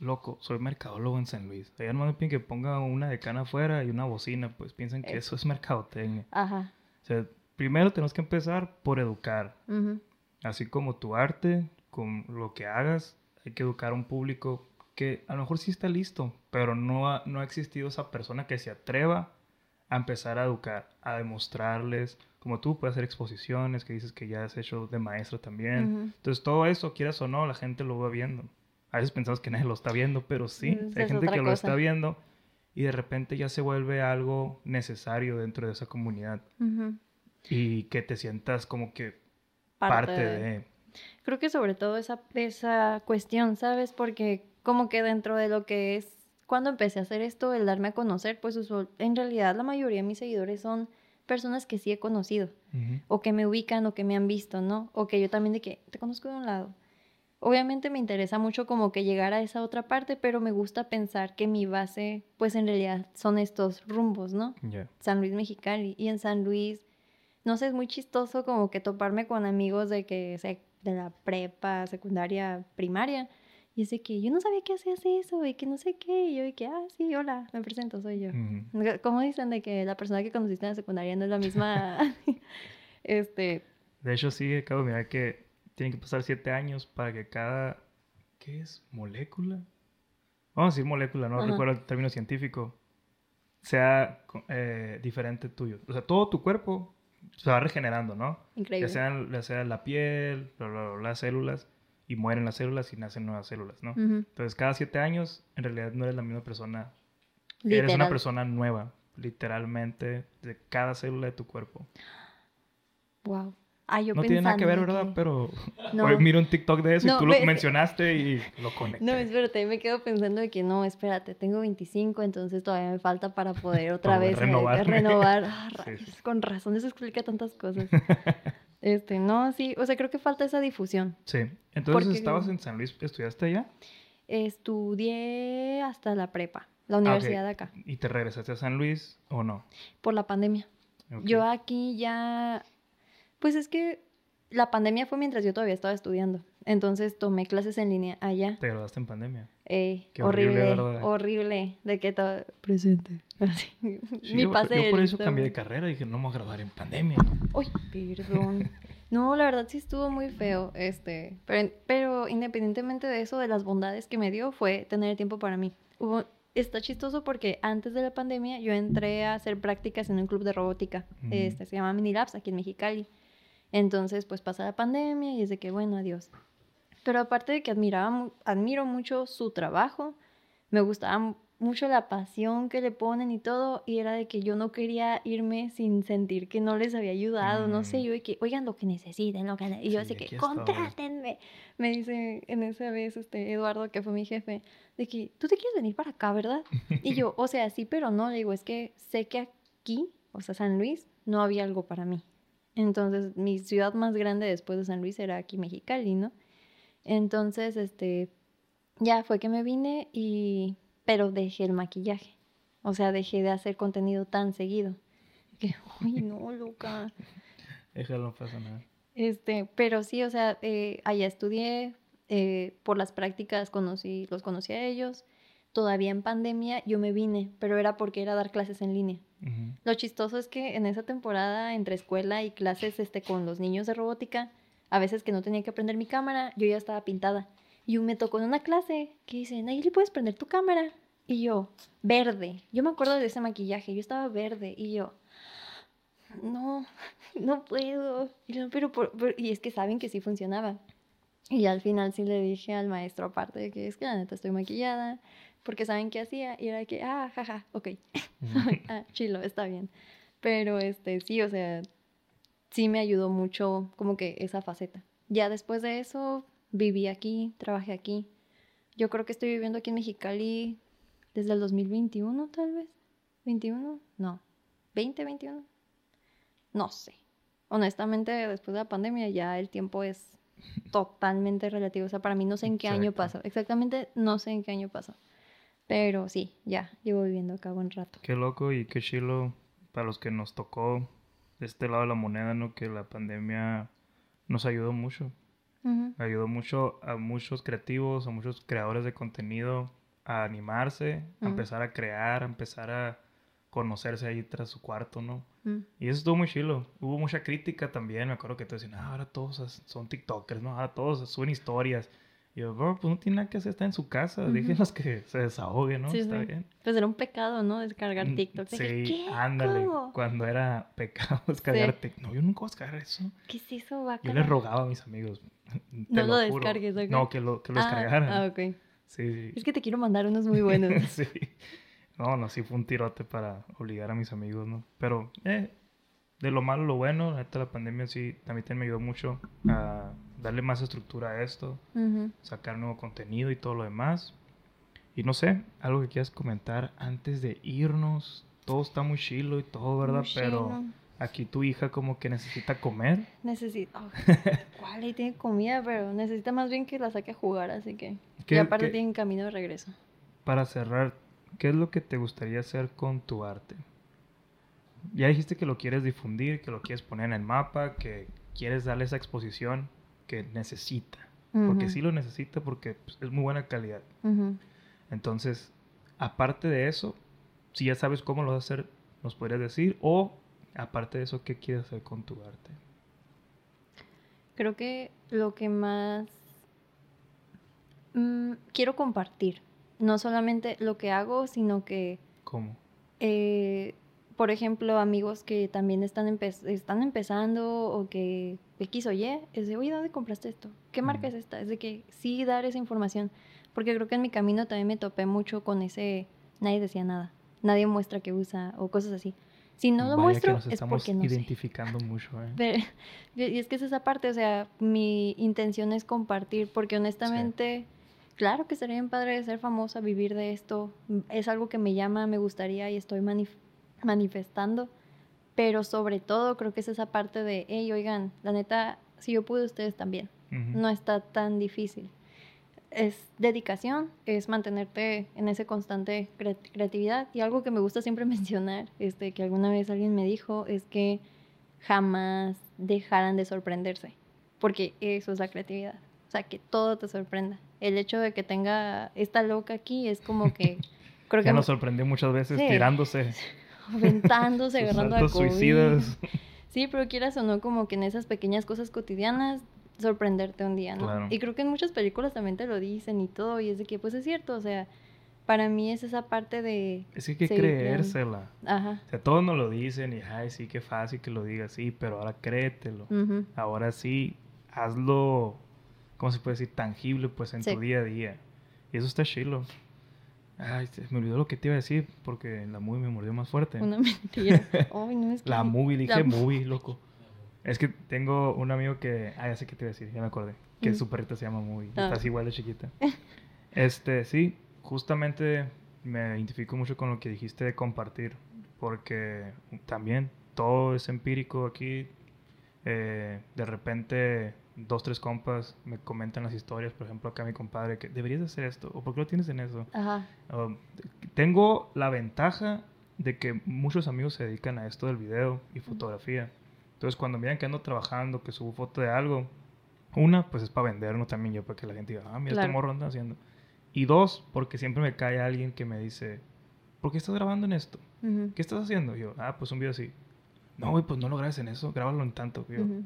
Loco, soy mercadólogo en San Luis. Allá no me piden que ponga una decana afuera y una bocina, pues piensan que eso es mercadotecnia. Ajá. O sea, primero tenemos que empezar por educar. ujú. Así como tu arte, con lo que hagas, hay que educar a un público que a lo mejor sí está listo, pero no ha, no ha existido esa persona que se atreva a empezar a educar, a demostrarles, como tú puedes hacer exposiciones, que dices que ya has hecho de maestro también. Entonces todo eso, quieras o no, la gente lo va viendo. A veces pensamos que nadie lo está viendo, pero sí, hay gente que lo está viendo y de repente ya se vuelve algo necesario dentro de esa comunidad y que te sientas como que Parte parte, de- de... Creo que sobre todo esa, esa cuestión, ¿sabes? Porque como que dentro de lo que es, cuando empecé a hacer esto, el darme a conocer, pues en realidad la mayoría de mis seguidores son personas que sí he conocido, o que me ubican, o que me han visto, ¿no? O que yo también de que te conozco de un lado. Obviamente me interesa mucho como que llegar a esa otra parte, pero me gusta pensar que mi base, pues en realidad son estos rumbos, ¿no? San Luis Mexicali. Y en San Luis, no sé, es muy chistoso como que toparme con amigos de que de la prepa, secundaria, primaria. Y es de que yo no sabía que hacías eso y que no sé qué. Y yo de que, ah, sí, hola, me presento, soy yo. ¿Cómo dicen de que la persona que conociste en la secundaria no es la misma? [laughs] este, De hecho, sí, acabo de mirar que tienen que pasar siete años para que cada... ¿Qué es? ¿Molécula? Vamos a decir molécula, no Ajá. recuerdo el término científico. Sea eh, diferente tuyo. O sea, todo tu cuerpo se va regenerando, ¿no? increíble. Ya sea, ya sea la piel, bla, bla, bla, las células, y mueren las células y nacen nuevas células, ¿no? Ujú. Entonces, cada siete años, en realidad no eres la misma persona. Eres una Literal. persona nueva, literalmente, de cada célula de tu cuerpo. Wow. Ah, yo no tiene nada que ver, ¿verdad? que- Pero [laughs] No. hoy miro un TikTok de eso No, y tú lo ve- mencionaste y lo [laughs] conecté. No, espérate, me quedo pensando de que no, espérate, tengo 25, entonces todavía me falta para poder [laughs] otra vez renovar. Ah, sí. Con razón, eso explica tantas cosas. Este, no, sí, o sea, creo que falta esa difusión. Sí. Entonces, Porque- ¿estabas en San Luis? ¿Estudiaste allá? Estudié hasta la prepa, la Ah, universidad de acá, ¿Y te regresaste a San Luis o no? por la pandemia. Yo aquí ya, pues es que la pandemia fue mientras yo todavía estaba estudiando, entonces tomé clases en línea allá. Te graduaste en pandemia. Qué horrible, horrible, horrible, de que todo presente. [laughs] Así. Sí, Mi yo, pase yo por eso cambié de carrera. Dije, no me voy a graduar en pandemia. Uy, perdón. No, la verdad sí estuvo muy feo, este, pero, pero independientemente de eso, de las bondades que me dio, fue tener tiempo para mí. Hubo, está chistoso porque antes de la pandemia yo entré a hacer prácticas en un club de robótica, este, se llama Mini Labs, aquí en Mexicali. Entonces, pues pasa la pandemia y es de que, bueno, adiós. Pero aparte de que admiraba, admiro mucho su trabajo, me gustaba mu- mucho la pasión que le ponen y todo, y era de que yo no quería irme sin sentir que no les había ayudado, no sé, Mm. yo de que, oigan lo que necesiten, lo que... ne-", Y yo Sí, así que, contrátenme. Me dice en esa vez este Eduardo, que fue mi jefe, de que, tú te quieres venir para acá, ¿verdad? Y [laughs] yo, o sea, sí, pero no, le digo, es que sé que aquí, o sea, San Luis, no había algo para mí. Entonces, mi ciudad más grande después de San Luis era aquí Mexicali, ¿no? Entonces, este, ya fue que me vine y, pero dejé el maquillaje. O sea, dejé de hacer contenido tan seguido. Que, [laughs] uy, no, Luca. Déjalo, no pasa nada. Este, pero sí, o sea, eh, allá estudié, eh, por las prácticas conocí, los conocí a ellos. Todavía en pandemia yo me vine, pero era porque era dar clases en línea. Lo chistoso es que en esa temporada, entre escuela y clases este, con los niños de robótica, a veces que no tenía que prender mi cámara, yo ya estaba pintada. Y me tocó en una clase que dicen, ahí le puedes prender tu cámara. Y yo, verde. Yo me acuerdo de ese maquillaje, yo estaba verde. Y yo, no, [laughs] no puedo. Y, yo, pero, por- por-". y es que saben que sí funcionaba. Y al final sí le dije al maestro, aparte de que es que la neta estoy maquillada, porque saben qué hacía. Y era que, ah, jaja, ok. [laughs] Ah, chilo, está bien. Pero este, sí, o sea, sí me ayudó mucho como que esa faceta. Ya después de eso, viví aquí, trabajé aquí. Yo creo que estoy viviendo aquí en Mexicali desde el 2021, tal vez. ¿21? No. ¿2021? No sé. Honestamente, después de la pandemia ya el tiempo es totalmente relativo. O sea, para mí no sé en qué año pasó. Exactamente no sé en qué año pasó. Pero sí, ya, llevo viviendo acá buen rato. Qué loco y qué chilo para los que nos tocó este lado de la moneda, ¿no? Que la pandemia nos ayudó mucho. Ayudó mucho a muchos creativos, a muchos creadores de contenido a animarse, a empezar a crear, a empezar a conocerse ahí tras su cuarto, ¿no? mm. Y eso estuvo muy chilo. Hubo mucha crítica también. Me acuerdo que te decían, ah, ahora todos son TikTokers, ¿no? Ahora todos suben historias. Y yo, bro, pues no tiene nada que hacer, está en su casa. Déjenlos que se desahoguen, ¿no? Sí, está sí. bien. Pues era un pecado, ¿no? Descargar Mm, TikTok. Sí, ¿Qué? ándale. ¿Cómo? Cuando era pecado [laughs] descargar TikTok. No, yo nunca voy a descargar eso. ¿Qué es eso, vaca? Yo les rogaba a mis amigos. No lo juro. descargues, ¿ok? No, que lo, que lo Ah, descargaran. Ah, ok. Sí, sí. Es que te quiero mandar unos muy buenos. [laughs] sí. No, no, sí fue un tirote para obligar a mis amigos, ¿no? Pero, eh, de lo malo lo bueno, la pandemia sí también me ayudó mucho a darle más estructura a esto, sacar nuevo contenido y todo lo demás. Y no sé, algo que quieras comentar antes de irnos. Todo está muy chilo y todo, ¿verdad? Muy Pero chilo. aquí tu hija como que necesita comer. Necesito. oh, [laughs] ¿Cuál? Ahí tiene comida, pero necesita más bien que la saque a jugar, así que. ¿Qué- y aparte qué- tiene camino de regreso. Para cerrar, ¿qué es lo que te gustaría hacer con tu arte? Ya dijiste que lo quieres difundir, que lo quieres poner en el mapa, que quieres darle esa exposición que necesita. Porque sí lo necesita porque pues, es muy buena calidad. Entonces, aparte de eso, si ya sabes cómo lo vas a hacer, nos podrías decir. O, aparte de eso, ¿qué quieres hacer con tu arte? Creo que lo que más mm, quiero compartir, no solamente lo que hago, sino que, ¿Cómo? eh, por ejemplo, amigos que también están, empe- están empezando o que X o Y, es de, oye, ¿dónde compraste esto? ¿Qué marca es esta? Es de que sí dar esa información, porque creo que en mi camino también me topé mucho con ese, nadie decía nada, nadie muestra que usa o cosas así. Si no lo Vaya que muestro nos es estamos porque no sé. identificando mucho, ¿eh? [laughs] Pero- y es que es esa parte, o sea, mi intención es compartir, porque honestamente, claro que sería bien padre ser famosa, vivir de esto, es algo que me llama, me gustaría y estoy manif- manifestando, pero sobre todo creo que es esa parte de, hey, oigan, la neta, si yo pude, ustedes también, Ujú. no está tan difícil. Es dedicación, es mantenerte en esa constante cre- creatividad. Y algo que me gusta siempre [laughs] mencionar, este, que alguna vez alguien me dijo, es que jamás dejaran de sorprenderse, porque eso es la creatividad. O sea, que todo te sorprenda. El hecho de que tenga esta loca aquí es como que [laughs] creo que Ya nos sorprendió muchas veces Sí. tirándose. [laughs] aventándose, [laughs] agarrando a COVID. suicidas. Sí, pero quieras o no, como que en esas pequeñas cosas cotidianas, sorprenderte un día, ¿no? Claro. Y creo que en muchas películas también te lo dicen y todo, y es de que, pues es cierto, o sea, para mí es esa parte de... Es que hay que creérsela. Ajá. O sea, todos nos lo dicen y, ay, sí, qué fácil que lo digas, sí, pero ahora créetelo. ujú, Ahora sí, hazlo, ¿cómo se puede decir? Tangible, pues, en Sí. tu día a día. Y eso está chilo. Ay, me olvidó lo que te iba a decir porque la movie me mordió más fuerte. Una [laughs] mentira. Ay, no es que... La movie, dije La- movie, loco. Es que tengo un amigo que, ah, ya sé qué te iba a decir, ya me acordé. Que Mm. su perrita se llama movie. Ah. Estás igual de chiquita. [laughs] Este, sí, justamente me identifico mucho con lo que dijiste de compartir, porque también todo es empírico aquí. Eh, de repente, dos, tres compas me comentan las historias, por ejemplo, acá mi compadre, que deberías hacer esto, o por qué lo tienes en eso. Ajá. Um, tengo la ventaja de que muchos amigos se dedican a esto del video y fotografía. Entonces, cuando miran que ando trabajando, que subo foto de algo, una, pues es para vender, ¿no? También yo, para que la gente diga, ah, mira, Claro. este morro anda haciendo. Y dos, porque siempre me cae alguien que me dice, ¿por qué estás grabando en esto? ujú, ¿Qué estás haciendo? Y yo, ah, pues un video así. No, güey, pues no lo grabes en eso, grábalo en tanto. Y yo, ujú.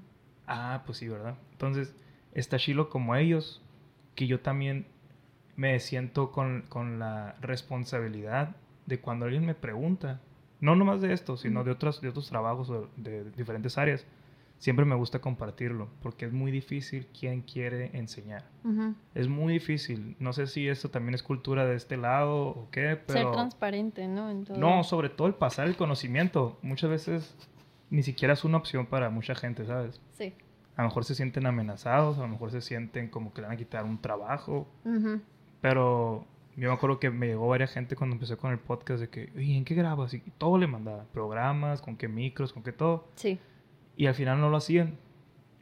Ah, pues sí, ¿verdad? Entonces, está chilo como ellos, que yo también me siento con, con la responsabilidad de cuando alguien me pregunta, no nomás de esto, sino de, otros, de otros trabajos o de, diferentes áreas, siempre me gusta compartirlo, porque es muy difícil quien quiere enseñar. Es muy difícil. No sé si esto también es cultura de este lado o qué, Ser pero... transparente, ¿no? En todo. No, sobre todo el pasar el conocimiento. Muchas veces ni siquiera es una opción para mucha gente, ¿sabes? Sí. A lo mejor se sienten amenazados, a lo mejor se sienten como que le van a quitar un trabajo. Ujú. Pero yo me acuerdo que me llegó varias gente cuando empecé con el podcast de que, oye, ¿en qué grabas? Y todo le mandaba, programas, con qué micros, con qué todo. Sí. Y al final no lo hacían.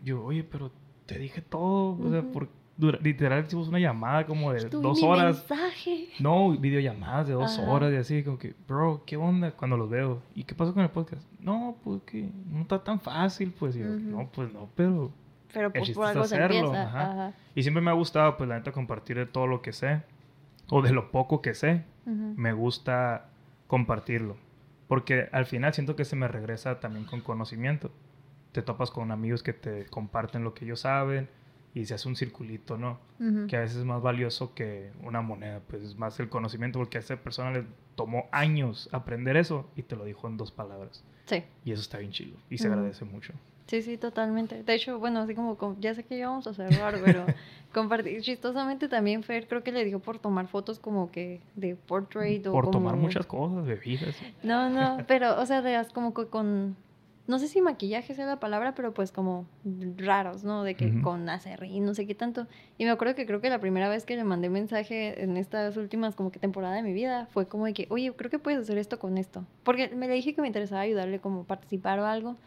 Yo, oye, pero te dije todo. O sea, por, dura- literal hicimos una llamada como de dos horas. mensaje. No, videollamadas de dos Ajá. horas y así, como que, bro, ¿qué onda? Cuando los veo. ¿Y qué pasó con el podcast? No, pues que no está tan fácil, pues. Y yo, no, pues no, pero. Pero El por, algo se hacerlo, empieza. ajá. Ajá. Y siempre me ha gustado, pues, la neta, compartir de todo lo que sé. O de lo poco que sé. Me gusta compartirlo. Porque al final siento que se me regresa también con conocimiento. Te topas con amigos que te comparten lo que ellos saben y se hace un circulito, ¿no? Ujú. que a veces es más valioso que una moneda, pues es más el conocimiento, porque a esa persona le tomó años aprender eso y te lo dijo en dos palabras. Sí. Y eso está bien chido y se Ujú. agradece mucho. Sí, sí, totalmente. De hecho, bueno, así como, com- ya sé que ya vamos a cerrar, pero [laughs] compartir, chistosamente también Fer creo que le dio por tomar fotos como que de portrait o Por tomar como- muchas cosas, bebidas. No, no, pero, o sea, de como que con, no sé si maquillaje sea la palabra, pero pues como raros, ¿no? De que Ujú. con acerrín, no sé qué tanto. Y me acuerdo que creo que la primera vez que le mandé mensaje en estas últimas como que temporada de mi vida fue como de que, oye, creo que puedes hacer esto con esto. Porque me le dije que me interesaba ayudarle como participar o algo.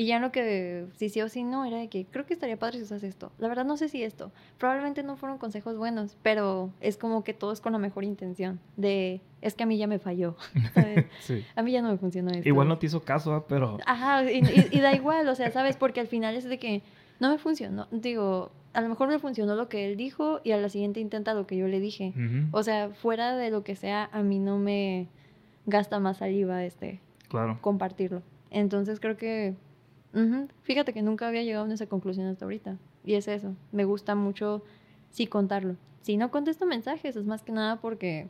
Y ya lo que sí sí o sí no era de que creo que estaría padre si usas esto. La verdad no sé si esto. Probablemente no fueron consejos buenos, pero es como que todo es con la mejor intención. De, es que a mí ya me falló. [laughs] ¿sabes? [laughs] sí. A mí ya no me funciona esto. Igual no te hizo caso, ¿ah? pero Ajá, y, y- y da igual, o sea, ¿sabes? Porque al final es de que no me funcionó. Digo, a lo mejor me funcionó lo que él dijo y a la siguiente intenta lo que yo le dije. O sea, fuera de lo que sea, a mí no me gasta más saliva este claro. compartirlo. Entonces creo que, ujú, fíjate que nunca había llegado a esa conclusión hasta ahorita. Y es eso, me gusta mucho sí contarlo. Si no contesto mensajes, es más que nada porque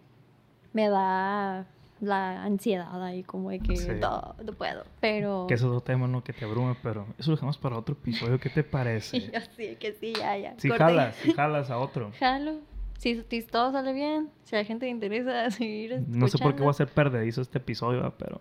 me da la ansiedad ahí como de que Sí. no, no puedo. Pero... Que es otro tema, ¿no? Que te abruma, pero eso lo dejamos para otro episodio. ¿Qué te parece? [laughs] Yo sí, que sí, ya, ya. Si corte. jalas, si [laughs] jalas a otro. Jalo. Si, si todo sale bien, si a la gente le interesa [laughs] seguir No sé por qué voy a escuchando, ser perdedizo este episodio, pero...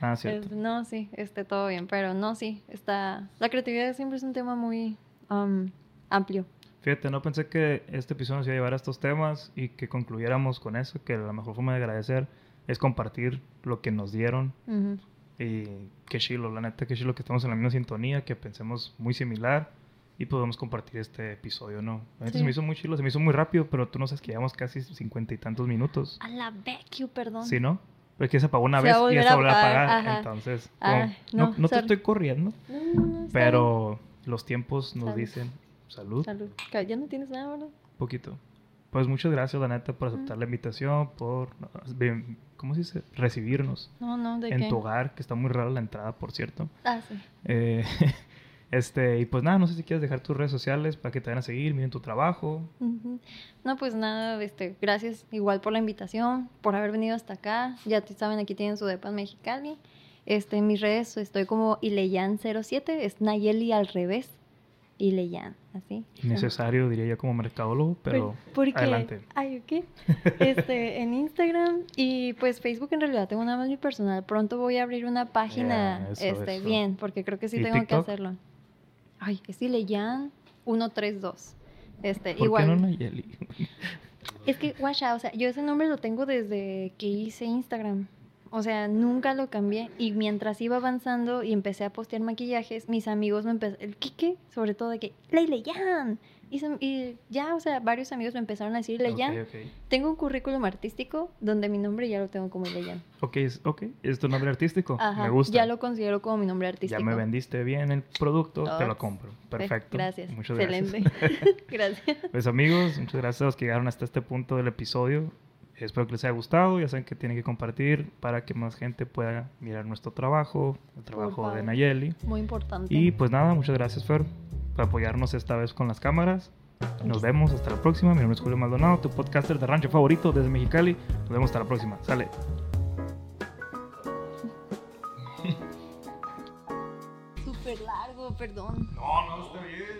Ah, cierto. Es- no, sí, esté todo bien, pero no, sí, está... La creatividad siempre es un tema muy um, amplio. Fíjate, no pensé que este episodio nos iba a llevar a estos temas y que concluyéramos con eso, que la mejor forma de agradecer es compartir lo que nos dieron Ujú. y qué chilo, la neta, qué chilo que estamos en la misma sintonía, que pensemos muy similar y podemos compartir este episodio, ¿no? Sí. se me hizo muy chilo, se me hizo muy rápido, pero tú no sabes que llevamos casi cincuenta y tantos minutos, A la Becky, perdón. ¿sí, no? Pero es que se apagó una Se vez y ya se volvió a apagar, ajá. entonces como- no, no, no te estoy corriendo, No, pero los tiempos nos Salud. dicen salud. Salud. Ya no tienes nada, ¿verdad? Poquito. Pues muchas gracias, la neta, por aceptar la invitación, por, ¿cómo se dice? Recibirnos No, no, ¿de en qué? tu hogar, que está muy rara la entrada, por cierto. Ah, sí. Eh, [laughs] este, y pues nada, no sé si quieres dejar tus redes sociales para que te vayan a seguir, miren tu trabajo. No, pues nada, este, gracias igual por la invitación, por haber venido hasta acá. Ya te saben, aquí tienen su depa en Mexicali. Este, en mis redes estoy como Ileyan07, es Nayeli al revés. Ileyan, así. Innecesario, diría yo, como mercadólogo, pero Por- porque, adelante. Ay, ¿qué? [laughs] Este, en Instagram y pues Facebook en realidad tengo nada más mi personal. Pronto voy a abrir una página, eso, este, eso. bien, porque creo que sí ¿Y tengo que hacerlo. Ay, es Ileyan 132. Este, ¿Por igual. qué no Nayeli? Es que, guacha, o sea, yo ese nombre lo tengo desde que hice Instagram. O sea, nunca lo cambié. Y mientras iba avanzando y empecé a postear maquillajes, mis amigos me empezaron, el Kike, sobre todo de que, Leile Yan. Y, se- y ya, o sea, varios amigos me empezaron a decir Leyan. Ok, ok. Tengo un currículum artístico donde mi nombre ya lo tengo como Leyan. Ok, ok, es tu nombre artístico. Ajá, Me gusta. ya lo considero como mi nombre artístico. Ya me vendiste bien el producto, te lo compro. Pues, Perfecto. Gracias. Muchas Excelente. gracias. [laughs] gracias. Pues amigos, muchas gracias a los que llegaron hasta este punto del episodio. Espero que les haya gustado. Ya saben que tienen que compartir para que más gente pueda mirar nuestro trabajo, el trabajo de. Nayeli. Muy importante. Y pues nada, muchas gracias Fer por apoyarnos esta vez con las cámaras. Nos vemos hasta la próxima. Mi nombre es Julio Maldonado, tu podcaster de rancho favorito desde Mexicali. Nos vemos hasta la próxima. Sale. [laughs] Súper largo, perdón. No, no, está bien.